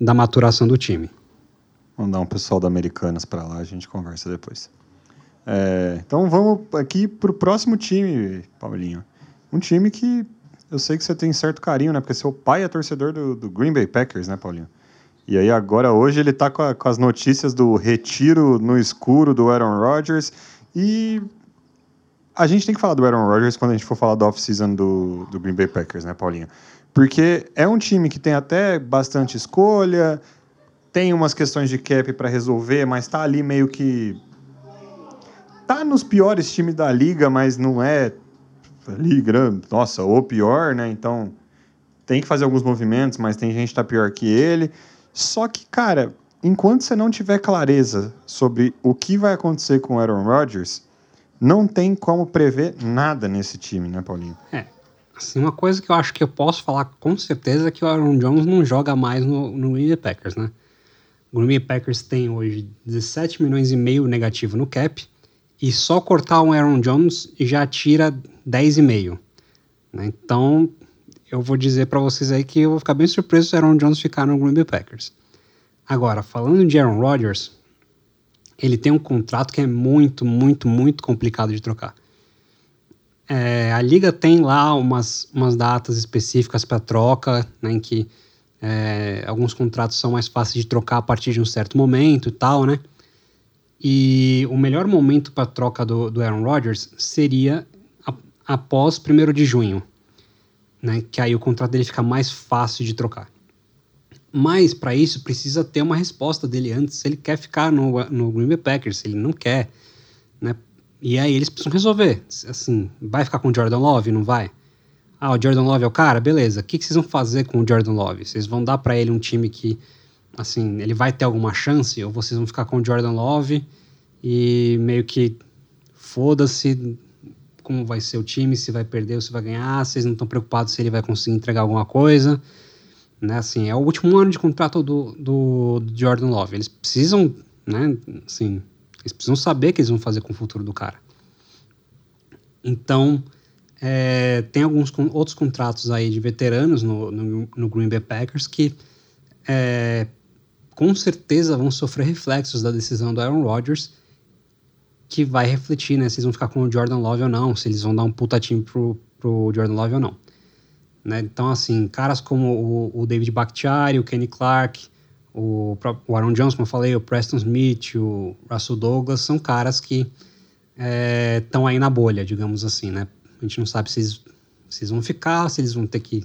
da maturação do time. Mandar um pessoal da Americanas para lá, a gente conversa depois. É, então vamos aqui para o próximo time, Paulinho. Um time que eu sei que você tem certo carinho, né? Porque seu pai é torcedor do, do Green Bay Packers, né, Paulinho? E aí agora hoje ele está com, com, as notícias do retiro no escuro do Aaron Rodgers e a gente tem que falar do Aaron Rodgers quando a gente for falar da off-season do, do Green Bay Packers, né, Paulinho? Porque é um time que tem até bastante escolha, tem umas questões de cap para resolver, mas está ali meio que tá nos piores times da liga, mas não é grande, nossa, o pior, né? Então tem que fazer alguns movimentos, mas tem gente que tá pior que ele. Só que, cara, enquanto você não tiver clareza sobre o que vai acontecer com o Aaron Rodgers, não tem como prever nada nesse time, né, Paulinho? É. Assim, uma coisa que eu acho que eu posso falar com certeza é que o Aaron Jones não joga mais no, no Green Bay Packers, né? O Green Bay Packers tem hoje 17 milhões e meio negativo no cap e só cortar um Aaron Jones já tira 10,5. Né? Então, eu vou dizer para vocês aí que eu vou ficar bem surpreso se Aaron Jones ficar no Green Bay Packers. Agora, falando de Aaron Rodgers, ele tem um contrato que é muito, muito, muito complicado de trocar. É, a liga tem lá umas, umas datas específicas para troca, né, em que É, alguns contratos são mais fáceis de trocar a partir de um certo momento e tal, né? E o melhor momento para troca do, do Aaron Rodgers seria após 1 de junho, né? Que aí o contrato dele fica mais fácil de trocar. Mas para isso precisa ter uma resposta dele antes se ele quer ficar no, no Green Bay Packers, se ele não quer, né? E aí eles precisam resolver. Assim, vai ficar com o Jordan Love? Não vai? Ah, o Jordan Love é o cara? Beleza. O que, que vocês vão fazer com o Jordan Love? Vocês vão dar para ele um time que, assim, ele vai ter alguma chance? Ou vocês vão ficar com o Jordan Love e meio que foda-se como vai ser o time, se vai perder ou se vai ganhar, vocês não estão preocupados se ele vai conseguir entregar alguma coisa. Né, assim, é o último ano de contrato do, do, Jordan Love. Eles precisam, né, assim, eles precisam saber o que eles vão fazer com o futuro do cara. Então, é, tem alguns outros contratos aí de veteranos no, no, no Green Bay Packers que é, com certeza vão sofrer reflexos da decisão do Aaron Rodgers, que vai refletir, né, se eles vão ficar com o Jordan Love ou não, se eles vão dar um puta time pro, pro Jordan Love ou não. Né? Então, assim, caras como o, o David Bakhtiari, o Kenny Clark, o, o Aaron Jones, como eu falei, o Preston Smith, o Russell Douglas, são caras que estão é, aí na bolha, digamos assim, né? A gente não sabe se eles, se eles vão ficar, se eles vão ter que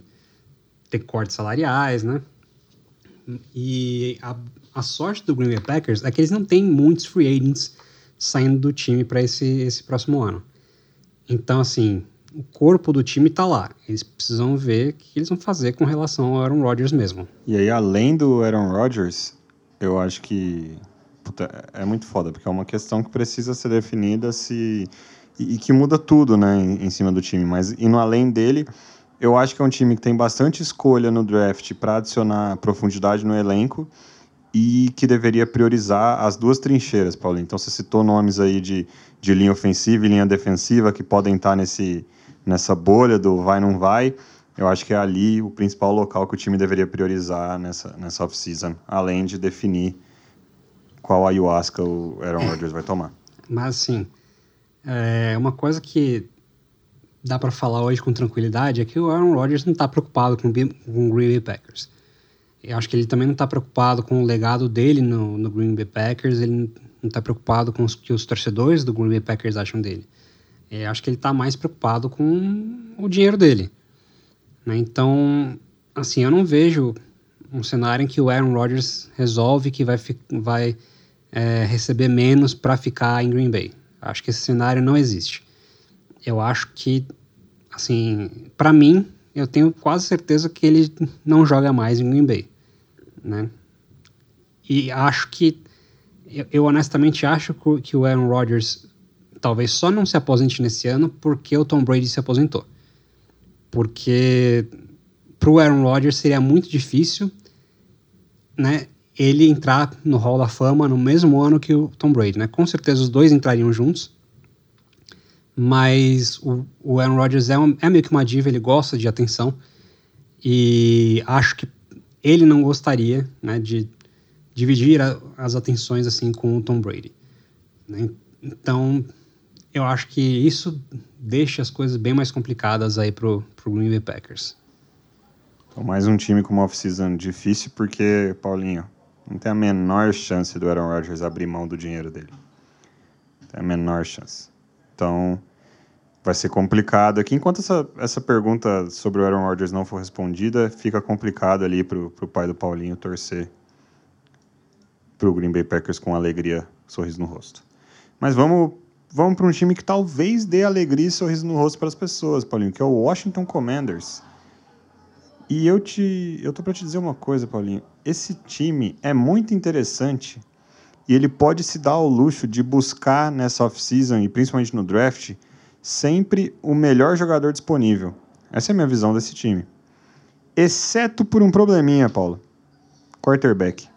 ter cortes salariais, né? E a, a sorte do Green Bay Packers é que eles não têm muitos free agents saindo do time para esse, esse próximo ano. Então, assim, o corpo do time está lá. Eles precisam ver o que eles vão fazer com relação ao Aaron Rodgers mesmo. E aí, além do Aaron Rodgers, eu acho que puta, é muito foda, porque é uma questão que precisa ser definida se e, e que muda tudo, né, em, em, cima do time. Mas indo além dele, eu acho que é um time que tem bastante escolha no draft para adicionar profundidade no elenco e que deveria priorizar as duas trincheiras, Paulinho. Então você citou nomes aí de, de linha ofensiva e linha defensiva que podem estar nesse, nessa bolha do vai não vai. Eu acho que é ali o principal local que o time deveria priorizar nessa, nessa off-season, além de definir qual ayahuasca o Aaron Rodgers vai tomar. Mas, assim, é uma coisa que dá para falar hoje com tranquilidade é que o Aaron Rodgers não está preocupado com, com o Green Bay Packers. Eu acho que ele também não está preocupado com o legado dele no, no Green Bay Packers, ele não está preocupado com o que os torcedores do Green Bay Packers acham dele. Eu acho que ele está mais preocupado com o dinheiro dele. Né? Então, assim, eu não vejo um cenário em que o Aaron Rodgers resolve que vai, vai é, receber menos para ficar em Green Bay. Acho que esse cenário não existe. Eu acho que, assim, para mim, eu tenho quase certeza que ele não joga mais em Green Bay, né? E acho que, eu honestamente acho que o Aaron Rodgers talvez só não se aposente nesse ano porque o Tom Brady se aposentou. Porque pro Aaron Rodgers seria muito difícil, né, ele entrar no Hall da Fama no mesmo ano que o Tom Brady, né? Com certeza os dois entrariam juntos. Mas o, o Aaron Rodgers é, um, é meio que uma diva, ele gosta de atenção. E acho que ele não gostaria né, de dividir a, as atenções assim com o Tom Brady. Né? Então, eu acho que isso deixa as coisas bem mais complicadas aí pro, pro Green Bay Packers. Então, mais um time com uma off-season difícil, porque, Paulinho, não tem a menor chance do Aaron Rodgers abrir mão do dinheiro dele. Tem a menor chance. Então, vai ser complicado aqui. Enquanto essa, essa pergunta sobre o Aaron Rodgers não for respondida, fica complicado ali para o pai do Paulinho torcer para o Green Bay Packers com alegria, sorriso no rosto. Mas vamos, vamos para um time que talvez dê alegria e sorriso no rosto para as pessoas, Paulinho, que é o Washington Commanders. E eu te, eu tô para te dizer uma coisa, Paulinho. Esse time é muito interessante e ele pode se dar ao luxo de buscar nessa off-season e principalmente no draft sempre o melhor jogador disponível. Essa é a minha visão desse time. Exceto por um probleminha, Paulo. Quarterback.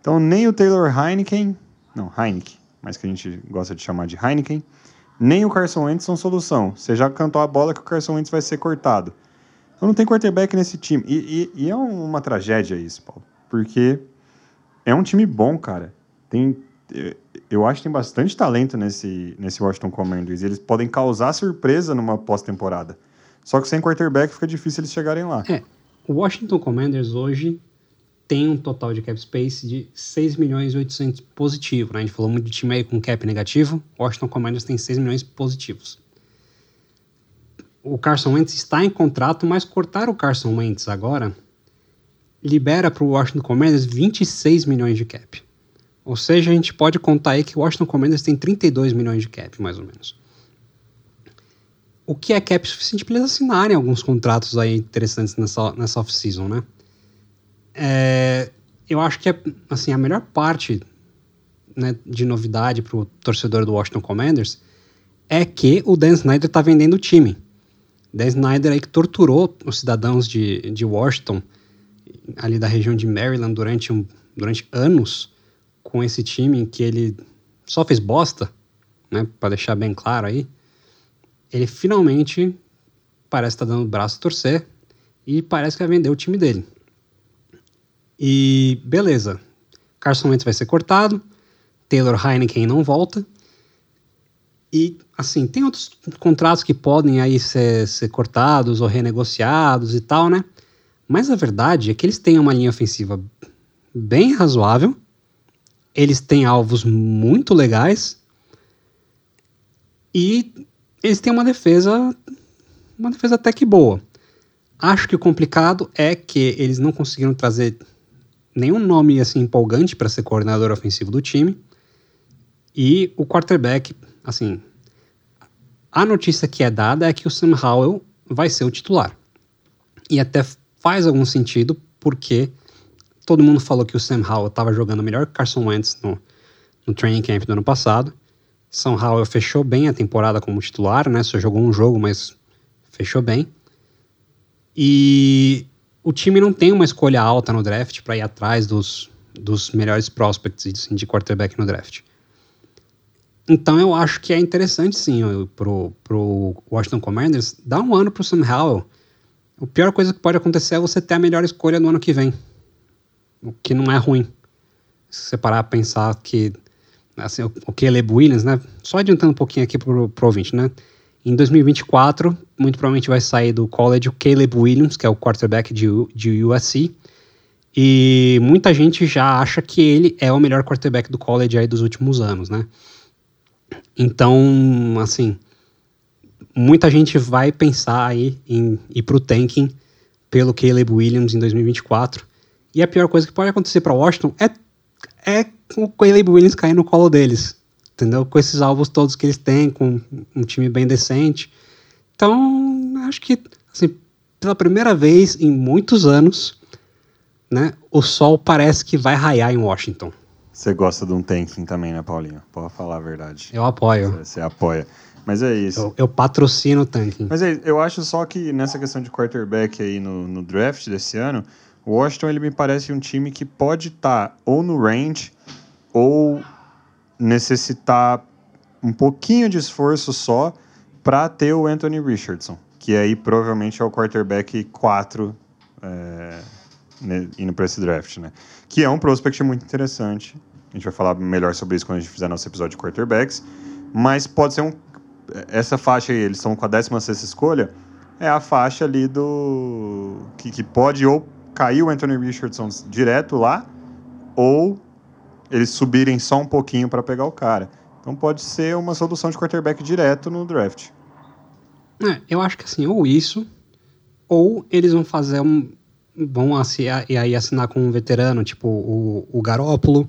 Então nem o Taylor Heineken, não, Heineken, mas que a gente gosta de chamar de Heineken, nem o Carson Wentz são solução. Você já cantou a bola que o Carson Wentz vai ser cortado. Então não tem quarterback nesse time. E, e, e, é uma tragédia isso, Paulo. Porque é um time bom, cara. Tem, eu acho que tem bastante talento nesse, nesse Washington Commanders. Eles podem causar surpresa numa pós-temporada. Só que sem quarterback fica difícil eles chegarem lá. É. O Washington Commanders hoje tem um total de cap space de 6 milhões e 800 positivo. Né? A gente falou muito de time aí com cap negativo. Washington Commanders tem 6 milhões positivos. O Carson Wentz está em contrato, mas cortar o Carson Wentz agora libera para o Washington Commanders 26 milhões de cap. Ou seja, a gente pode contar aí que o Washington Commanders tem 32 milhões de cap, mais ou menos. O que é cap suficiente para eles assinarem alguns contratos aí interessantes nessa, nessa off-season, né? É, eu acho que é, assim, a melhor parte né, de novidade para o torcedor do Washington Commanders é que o Dan Snyder está vendendo o time. Dan Snyder aí que torturou os cidadãos de, de Washington, ali da região de Maryland, durante, um, durante anos, com esse time que ele só fez bosta, né, para deixar bem claro aí, ele finalmente parece estar tá dando o braço a torcer e parece que vai vender o time dele. E beleza, Carson Wentz vai ser cortado, Taylor Heineken não volta, e assim, tem outros contratos que podem aí ser, ser cortados ou renegociados e tal, né? Mas a verdade é que eles têm uma linha ofensiva bem razoável. Eles têm alvos muito legais. E eles têm uma defesa, uma defesa até que boa. Acho que o complicado é que eles não conseguiram trazer nenhum nome assim empolgante para ser coordenador ofensivo do time. E o quarterback, assim, a notícia que é dada é que o Sam Howell vai ser o titular. E até faz algum sentido, porque Todo mundo falou que o Sam Howell estava jogando melhor que Carson Wentz no, no training camp do ano passado. Sam Howell fechou bem a temporada como titular, né? Só jogou um jogo, mas fechou bem. E o time não tem uma escolha alta no draft para ir atrás dos, dos melhores prospects assim, de quarterback no draft. Então eu acho que é interessante sim pro, pro Washington Commanders dar um ano pro Sam Howell. A pior coisa que pode acontecer é você ter a melhor escolha no ano que vem o que não é ruim. Se você parar a pensar que assim, o, Caleb Williams, né? Só adiantando um pouquinho aqui pro, pro ouvinte, né? Em 2024, muito provavelmente vai sair do college o Caleb Williams, que é o quarterback de, de USC. E muita gente já acha que ele é o melhor quarterback do college aí dos últimos anos, né? Então, assim, muita gente vai pensar aí em ir pro tanking pelo Caleb Williams em 2024. E a pior coisa que pode acontecer para Washington é, é o Caleb Williams cair no colo deles. Entendeu? Com esses alvos todos que eles têm, com um time bem decente. Então, acho que, assim, pela primeira vez em muitos anos, né, o sol parece que vai raiar em Washington. Você gosta de um tanking também, né, Paulinho? Pode falar a verdade. Eu apoio. Você, você apoia. Mas é isso. Eu, eu patrocino o tanking. Mas é, eu acho só que nessa questão de quarterback aí no, no draft desse ano, o Washington ele me parece um time que pode estar tá ou no range ou necessitar um pouquinho de esforço só para ter o Anthony Richardson, que aí provavelmente é o quarterback 4 é, indo para esse draft, né? Que é um prospect muito interessante. A gente vai falar melhor sobre isso quando a gente fizer nosso episódio de quarterbacks. Mas pode ser um. Essa faixa aí, eles estão com a 16 escolha, é a faixa ali do. Que, que pode ou cair o Anthony Richardson direto lá, ou eles subirem só um pouquinho para pegar o cara. Então pode ser uma solução de quarterback direto no draft. É, eu acho que assim, ou isso, ou eles vão fazer um. vão assinar, e aí assinar com um veterano, tipo o, o Garópolo.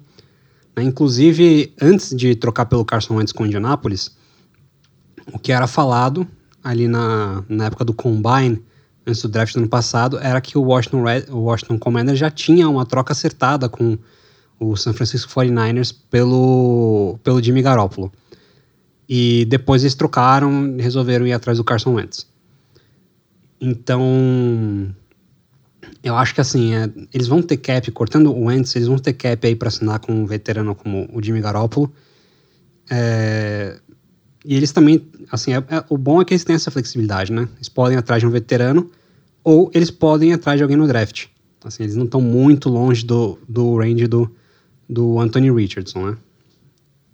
Né? Inclusive, antes de trocar pelo Carson Wentz com o Indianapolis, o que era falado ali na, na época do Combine antes do draft do ano passado, era que o Washington, Red, o Washington Commanders já tinha uma troca acertada com o San Francisco 49ers pelo, pelo Jimmy Garoppolo. E depois eles trocaram e resolveram ir atrás do Carson Wentz. Então, eu acho que assim, é, eles vão ter cap, cortando o Wentz, eles vão ter cap aí para assinar com um veterano como o Jimmy Garoppolo. É, e eles também, assim, é, é, o bom é que eles têm essa flexibilidade, né? Eles podem ir atrás de um veterano ou eles podem ir atrás de alguém no draft. Assim, eles não estão muito longe do, do range do, do Anthony Richardson, né?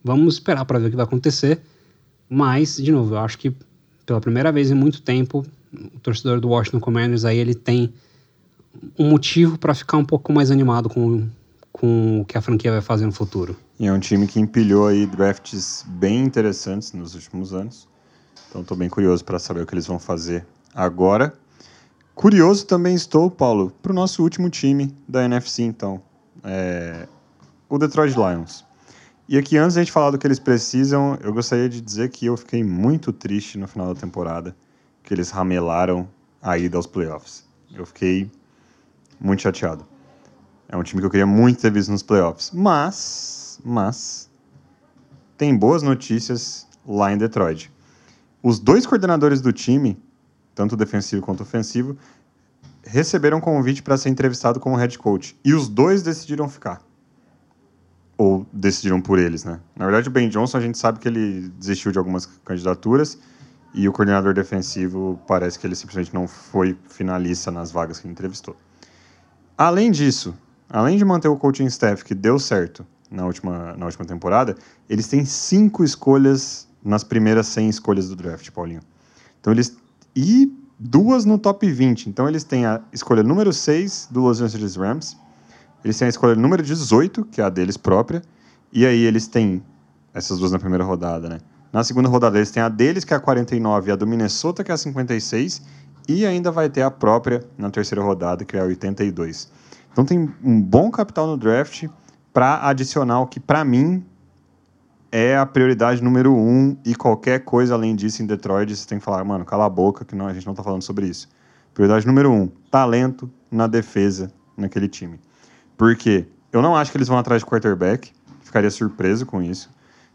Vamos esperar para ver o que vai acontecer. Mas, de novo, eu acho que pela primeira vez em muito tempo, o torcedor do Washington Commanders aí ele tem um motivo para ficar um pouco mais animado com, com o que a franquia vai fazer no futuro. E é um time que empilhou aí drafts bem interessantes nos últimos anos. Então estou bem curioso para saber o que eles vão fazer agora. Curioso também estou, Paulo, para o nosso último time da NFC, então. É... O Detroit Lions. E aqui, antes de a gente falar do que eles precisam, eu gostaria de dizer que eu fiquei muito triste no final da temporada, que eles ramelaram a ida aos playoffs. Eu fiquei muito chateado. É um time que eu queria muito ter visto nos playoffs. Mas, mas, tem boas notícias lá em Detroit. Os dois coordenadores do time, tanto defensivo quanto ofensivo, receberam convite para ser entrevistado como head coach. E os dois decidiram ficar. Ou decidiram por eles, né? Na verdade, o Ben Johnson, a gente sabe que ele desistiu de algumas candidaturas. E o coordenador defensivo parece que ele simplesmente não foi finalista nas vagas que ele entrevistou. Além disso, além de manter o coaching staff que deu certo na última, na última temporada, eles têm cinco escolhas nas primeiras 100 escolhas do draft, Paulinho. Então eles. E duas no top 20. Então eles têm a escolha número 6 do Los Angeles Rams, eles têm a escolha número 18, que é a deles própria, e aí eles têm essas duas na primeira rodada, né? Na segunda rodada eles têm a deles, que é a 49, e a do Minnesota, que é a 56, e ainda vai ter a própria na terceira rodada, que é a 82. Então tem um bom capital no draft para adicionar o que, para mim, é a prioridade número um e qualquer coisa além disso em Detroit, você tem que falar, mano, cala a boca, que não, a gente não está falando sobre isso. Prioridade número um, talento na defesa naquele time. Porque eu não acho que eles vão atrás de quarterback, ficaria surpreso com isso.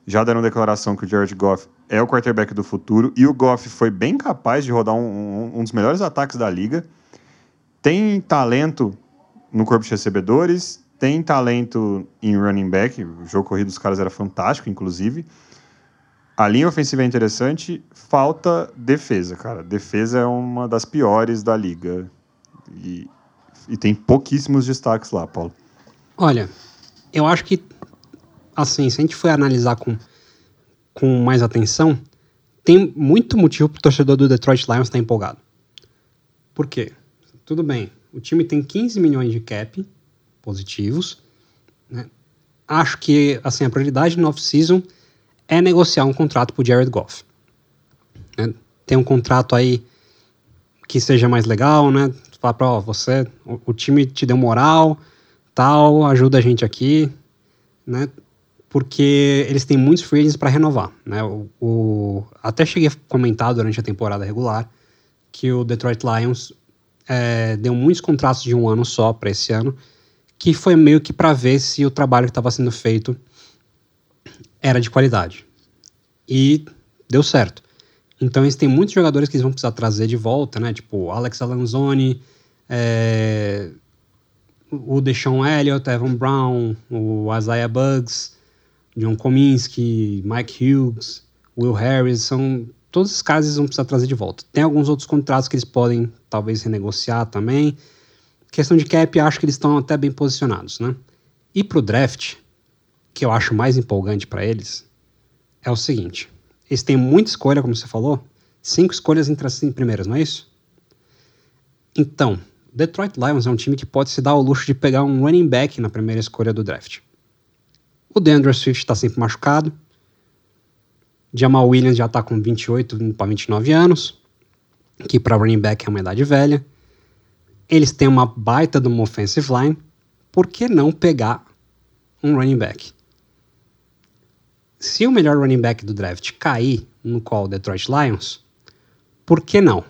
Já deram declaração que o Jared Goff é o quarterback do futuro e o Goff foi bem capaz de rodar um, um, um dos melhores ataques da liga. Tem talento no corpo de recebedores, tem talento em running back, o jogo corrido dos caras era fantástico, inclusive. A linha ofensiva é interessante, falta defesa, cara. Defesa é uma das piores da liga. E, e tem pouquíssimos destaques lá, Paulo. Olha, eu acho que, assim, se a gente for analisar com, com mais atenção, tem muito motivo para o torcedor do Detroit Lions estar empolgado. Por quê? Tudo bem, o time tem 15 milhões de cap positivos. Né? Acho que assim, a prioridade no off-season é negociar um contrato para Jared Goff. Né? Tem um contrato aí que seja mais legal, né? Falar para você, o, o, time te deu moral, tal, ajuda a gente aqui, né? Porque eles têm muitos free agents para renovar, né? O, o, até cheguei a comentar durante a temporada regular que o Detroit Lions é, deu muitos contratos de um ano só para esse ano, que foi meio que para ver se o trabalho que estava sendo feito era de qualidade. E deu certo. Então eles têm muitos jogadores que eles vão precisar trazer de volta, né? Tipo Alex Alanzoni, é, o Deshaun Elliott, Evan Brown, o Isaiah Bugs, John Kominski, Mike Hughes, Will Harris, são todos esses caras eles vão precisar trazer de volta. Tem alguns outros contratos que eles podem talvez renegociar também. Questão de cap, acho que eles estão até bem posicionados, né? E pro draft, que eu acho mais empolgante para eles, é o seguinte: eles têm muita escolha, como você falou, cinco escolhas entre as cinco primeiras, não é isso? Então, Detroit Lions é um time que pode se dar o luxo de pegar um running back na primeira escolha do draft. O DeAndre Swift está sempre machucado, Jamal Williams já está com 28 para 29 anos, que para running back é uma idade velha. Eles têm uma baita de uma offensive line, por que não pegar um running back? Se o melhor running back do draft cair no qual Detroit Lions, por que não?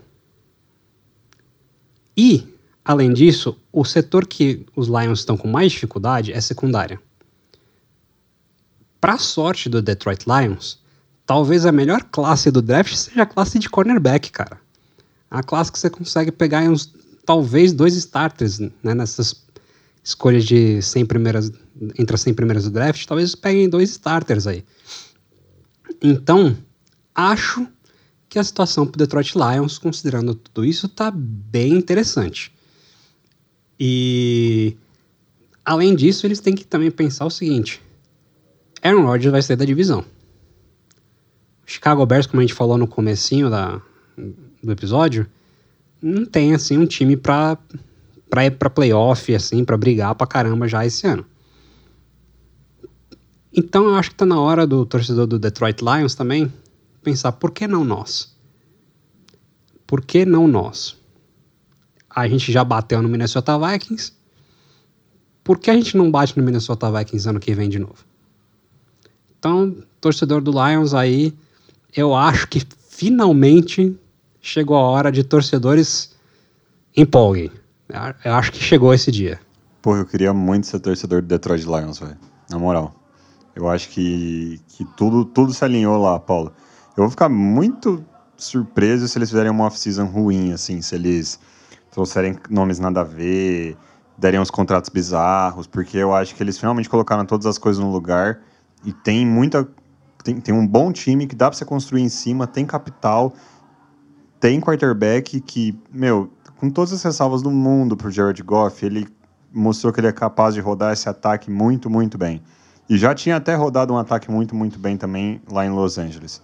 E, além disso, o setor que os Lions estão com mais dificuldade é secundária. Para sorte do Detroit Lions, talvez a melhor classe do draft seja a classe de cornerback, cara. A classe que você consegue pegar uns, talvez, dois starters, né, nessas escolhas de 100 primeiras, entre as 100 primeiras do draft, talvez peguem dois starters aí. Então, acho que a situação para Detroit Lions, considerando tudo isso, está bem interessante. E, além disso, eles têm que também pensar o seguinte: Aaron Rodgers vai sair da divisão. Chicago Bears, como a gente falou no comecinho da, do episódio, não tem assim um time para para ir para playoff, assim, para brigar pra caramba já esse ano. Então eu acho que tá na hora do torcedor do Detroit Lions também pensar por que não nós? Por que não nós? A gente já bateu no Minnesota Vikings. Por que a gente não bate no Minnesota Vikings ano que vem de novo? Então, torcedor do Lions aí, eu acho que finalmente chegou a hora de torcedores empolguem. Eu acho que chegou esse dia. Pô, eu queria muito ser torcedor do Detroit Lions, velho. Na moral. Eu acho que, que tudo, tudo se alinhou lá, Paulo. Eu vou ficar muito surpreso se eles fizerem uma off-season ruim, assim, se eles trouxerem nomes nada a ver, derem uns contratos bizarros, porque eu acho que eles finalmente colocaram todas as coisas no lugar e tem muita. Tem, tem um bom time que dá para você construir em cima, tem capital, tem quarterback que, meu, com todas as ressalvas do mundo pro Jared Goff, ele mostrou que ele é capaz de rodar esse ataque muito, muito bem. E já tinha até rodado um ataque muito, muito bem também lá em Los Angeles.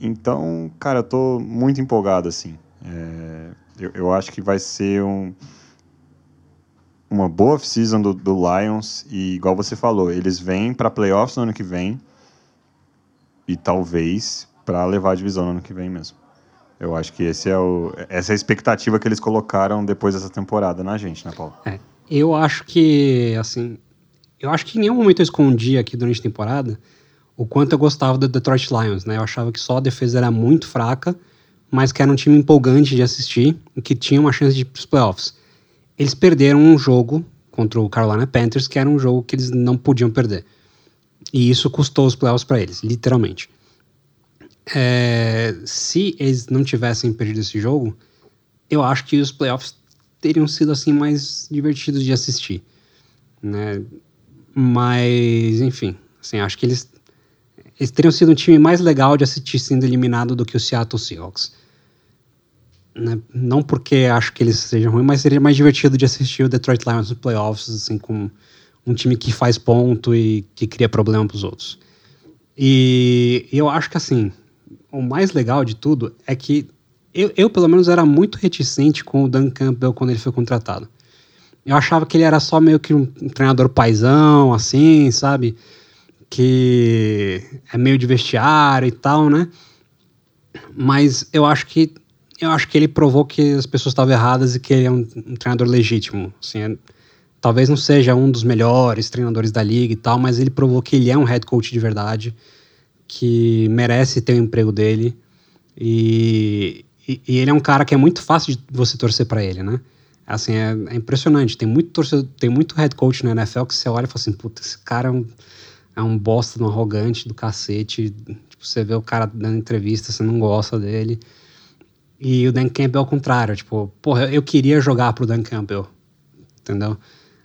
Então, cara, eu tô muito empolgado, assim. É, eu, eu, acho que vai ser um, uma boa off-season do, do, Lions. E, igual você falou, eles vêm para playoffs no ano que vem. E talvez para levar a divisão no ano que vem mesmo. Eu acho que esse é o, essa é a expectativa que eles colocaram depois dessa temporada na gente, né, Paulo? É, eu acho que, assim, eu acho que em nenhum momento eu escondi aqui durante a temporada o quanto eu gostava do Detroit Lions, né? Eu achava que só a defesa era muito fraca, mas que era um time empolgante de assistir e que tinha uma chance de ir para os playoffs. Eles perderam um jogo contra o Carolina Panthers, que era um jogo que eles não podiam perder. E isso custou os playoffs para eles, literalmente. É, se eles não tivessem perdido esse jogo, eu acho que os playoffs teriam sido assim mais divertidos de assistir, né? Mas, enfim, assim, acho que eles eles teriam sido um time mais legal de assistir sendo eliminado do que o Seattle Seahawks. Né? Não porque acho que eles sejam ruins, mas seria mais divertido de assistir o Detroit Lions nos playoffs, assim, com um time que faz ponto e que cria problema para os outros. E eu acho que, assim, o mais legal de tudo é que eu, eu, pelo menos, era muito reticente com o Dan Campbell quando ele foi contratado. Eu achava que ele era só meio que um, treinador paisão, assim, sabe? que é meio de vestiário e tal, né? Mas eu acho que eu acho que ele provou que as pessoas estavam erradas e que ele é um, um treinador legítimo. Assim, é, talvez não seja um dos melhores treinadores da liga e tal, mas ele provou que ele é um head coach de verdade, que merece ter o emprego dele e, e, e ele é um cara que é muito fácil de você torcer para ele, né? Assim, é, é, impressionante. Tem muito torcedor, tem muito head coach na NFL que você olha e fala assim, puta, esse cara é um é um bosta, um arrogante do cacete. Tipo, você vê o cara dando entrevista, você não gosta dele. E o Dan Campbell ao contrário, tipo, porra, eu queria jogar pro Dan Campbell, entendeu?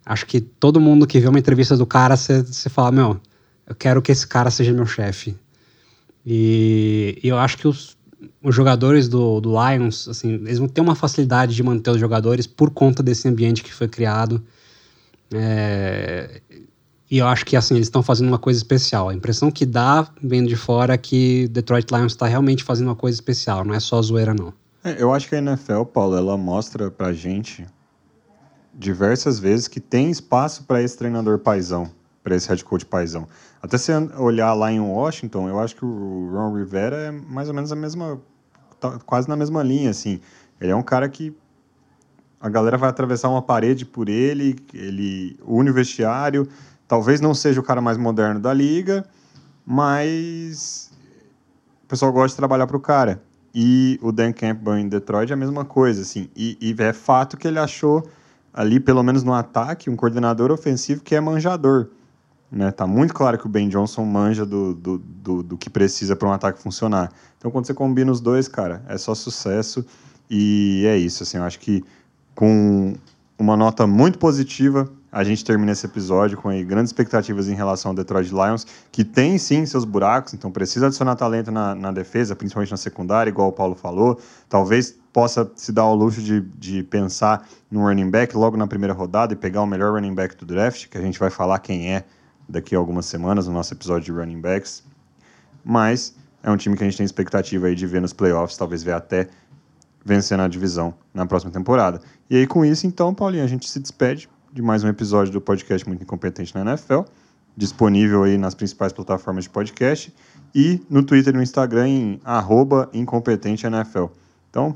Acho que todo mundo que vê uma entrevista do cara, você fala, meu, eu quero que esse cara seja meu chefe. E, e, eu acho que os, os jogadores do, do Lions, assim, eles vão ter uma facilidade de manter os jogadores por conta desse ambiente que foi criado. É, e eu acho que assim, eles estão fazendo uma coisa especial. A impressão que dá, vendo de fora, é que Detroit Lions está realmente fazendo uma coisa especial, não é só zoeira, não. É, eu acho que a NFL, Paulo, ela mostra pra gente diversas vezes que tem espaço para esse treinador paisão, para esse head coach paisão. Até se olhar lá em Washington, eu acho que o Ron Rivera é mais ou menos a mesma, tá quase na mesma linha, assim. Ele é um cara que a galera vai atravessar uma parede por ele, ele une o vestiário, Talvez não seja o cara mais moderno da liga, mas o pessoal gosta de trabalhar para o cara. E o Dan Campbell em Detroit é a mesma coisa, assim. E, e, é fato que ele achou ali, pelo menos no ataque, um coordenador ofensivo que é manjador. Né? Tá muito claro que o Ben Johnson manja do, do, do, do que precisa para um ataque funcionar. Então, quando você combina os dois, cara, é só sucesso. E é isso, assim, eu acho que com uma nota muito positiva a gente termina esse episódio com aí, grandes expectativas em relação ao Detroit Lions, que tem sim seus buracos, então precisa adicionar talento na, na defesa, principalmente na secundária, igual o Paulo falou. Talvez possa se dar ao luxo de, de pensar no running back logo na primeira rodada e pegar o melhor running back do draft, que a gente vai falar quem é daqui a algumas semanas no nosso episódio de running backs. Mas é um time que a gente tem expectativa aí de ver nos playoffs, talvez ver até vencendo a divisão na próxima temporada. E aí, com isso, então, Paulinho, a gente se despede de mais um episódio do podcast Muito Incompetente na NFL, disponível aí nas principais plataformas de podcast e no Twitter e no Instagram em incompetente.nfl. Então,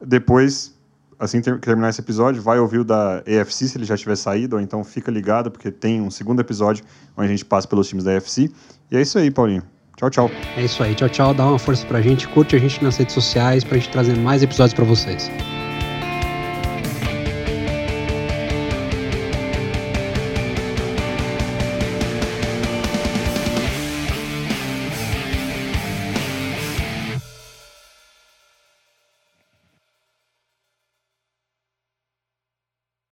depois, assim que terminar esse episódio, vai ouvir o da EFC se ele já tiver saído, ou então fica ligado, porque tem um segundo episódio onde a gente passa pelos times da EFC. E é isso aí, Paulinho. Tchau, tchau. É isso aí. Tchau, tchau. Dá uma força pra gente, curte a gente nas redes sociais pra gente trazer mais episódios para vocês.